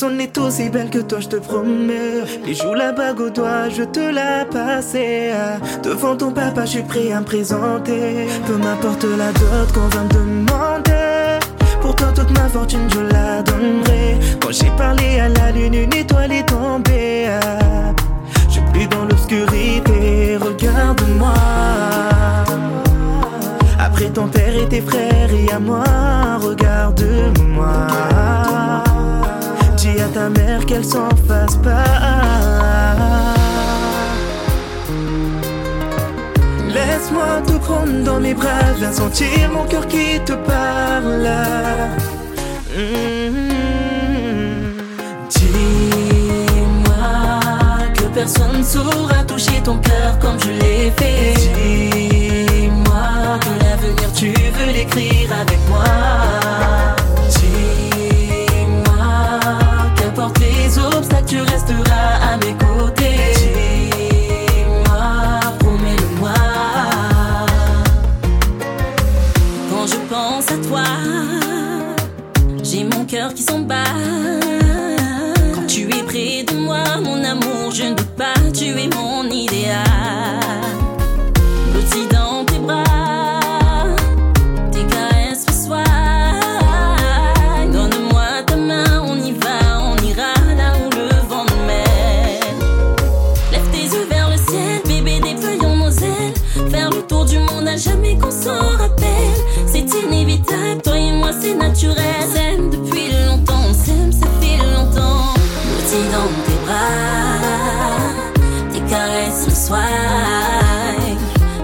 Personne n'est aussi belle que toi, je te promets. Les joues, la bague au doigt, je te la passer. Devant ton papa, je suis prêt à me présenter. Peu m'importe la dot qu'on va me demander. Pour toi, toute ma fortune, je la donnerai. Quand j'ai parlé à la lune, une étoile est tombée. Je suis plus dans l'obscurité, regarde-moi. Après ton père et tes frères et à moi, regarde-moi. Ta mère qu'elle s'en fasse pas. Laisse-moi te prendre dans mes bras, viens sentir mon cœur qui te parle. Dis-moi que personne saura toucher ton cœur comme je l'ai fait. Dis-moi que l'avenir tu veux l'écrire avec moi. Tu resteras à mes côtés. On s'aime depuis longtemps, on s'aime, ça fait longtemps. Blotti dans tes bras, tes caresses soignent.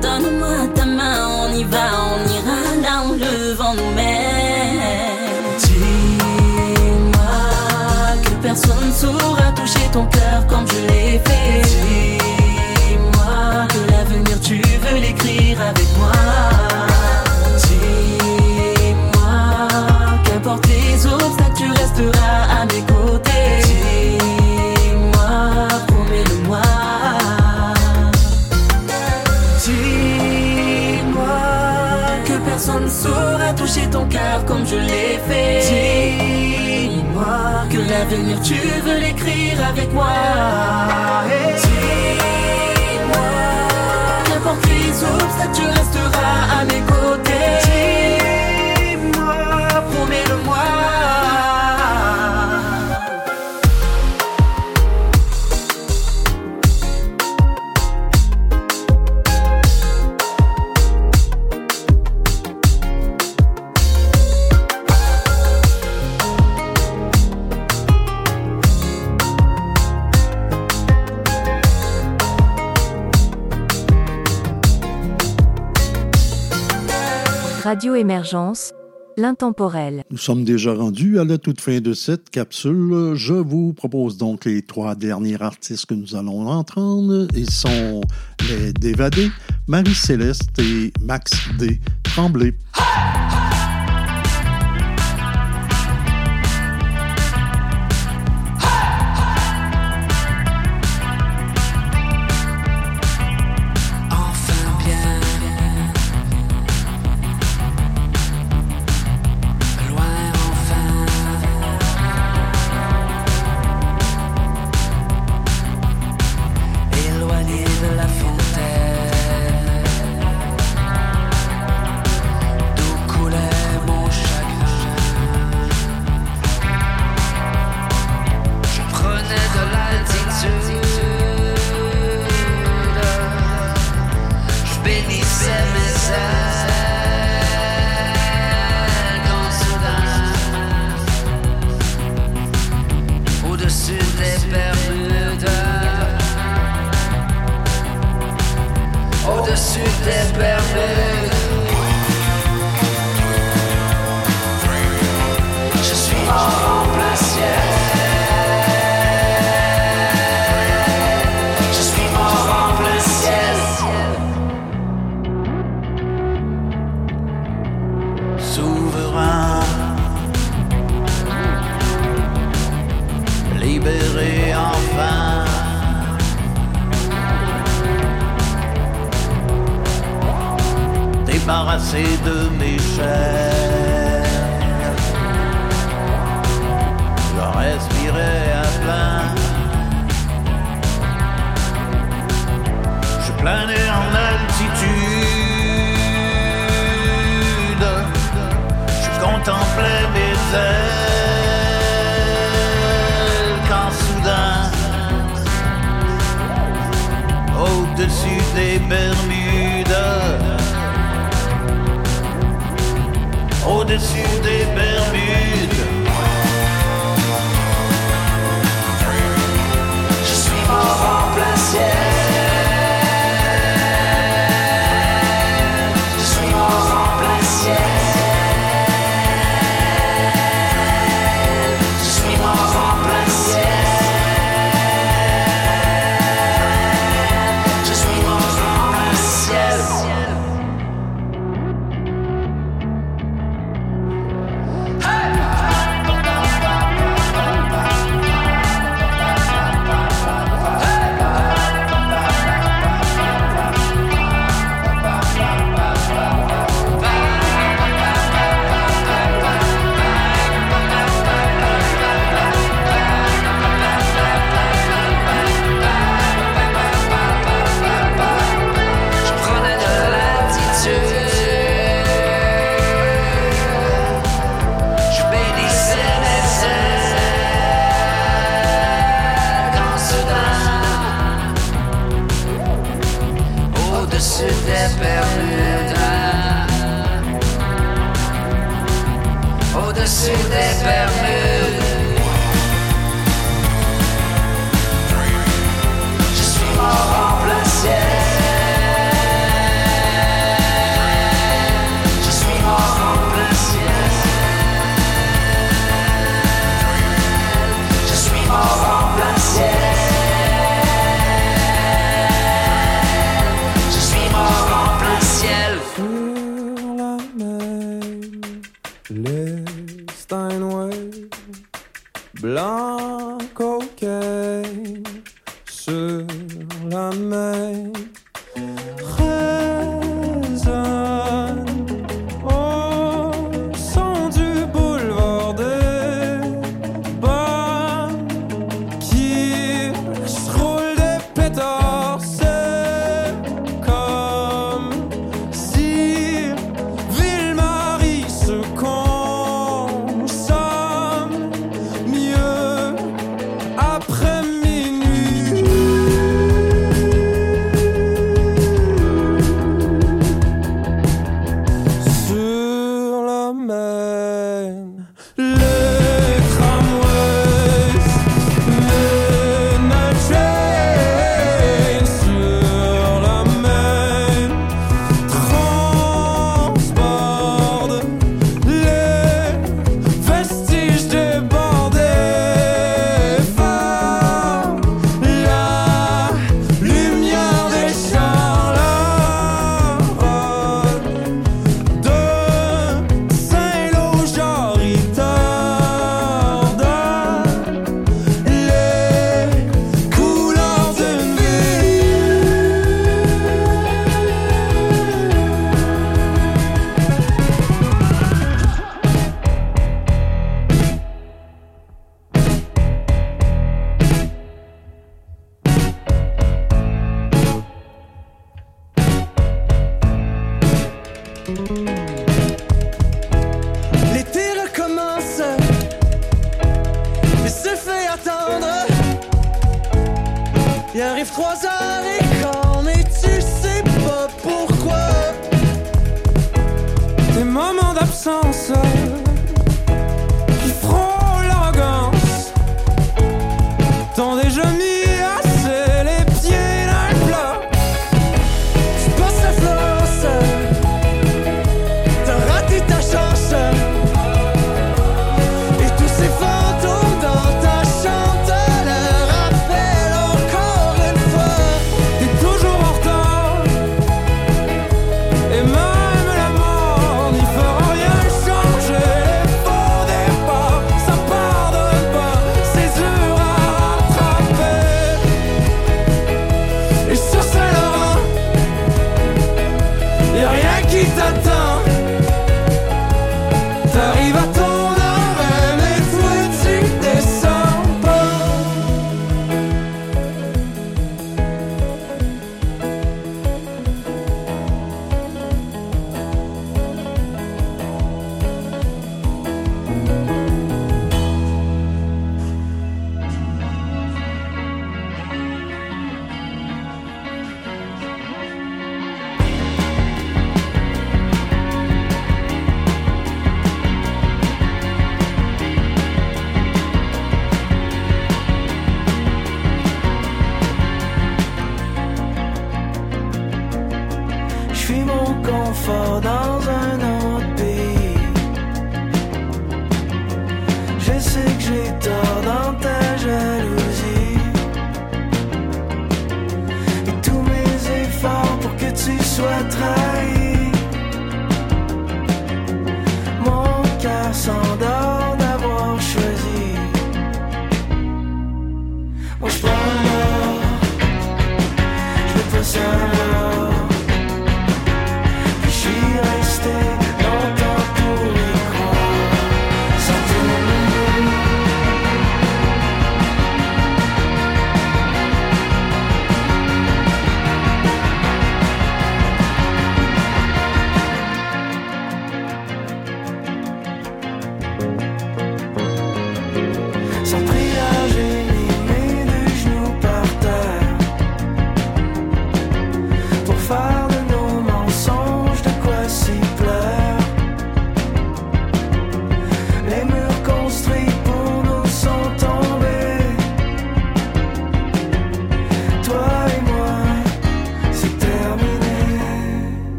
Donne-moi ta main, on y va, on ira là où le vent nous mène. Dis-moi que personne saura toucher ton cœur comme je l'ai fait. Dis-moi que l'avenir tu veux l'écrire avec moi. Tu veux l'écrire avec moi. Et Dis-moi qu'importe les obstacles, tu resteras à mes côtés. Radio Émergence, l'intemporel. Nous sommes déjà rendus à la toute fin de cette capsule. Je vous propose donc les trois derniers artistes que nous allons entendre. Ils sont les Dévadés, Marie-Céleste et Max D. Tremblay.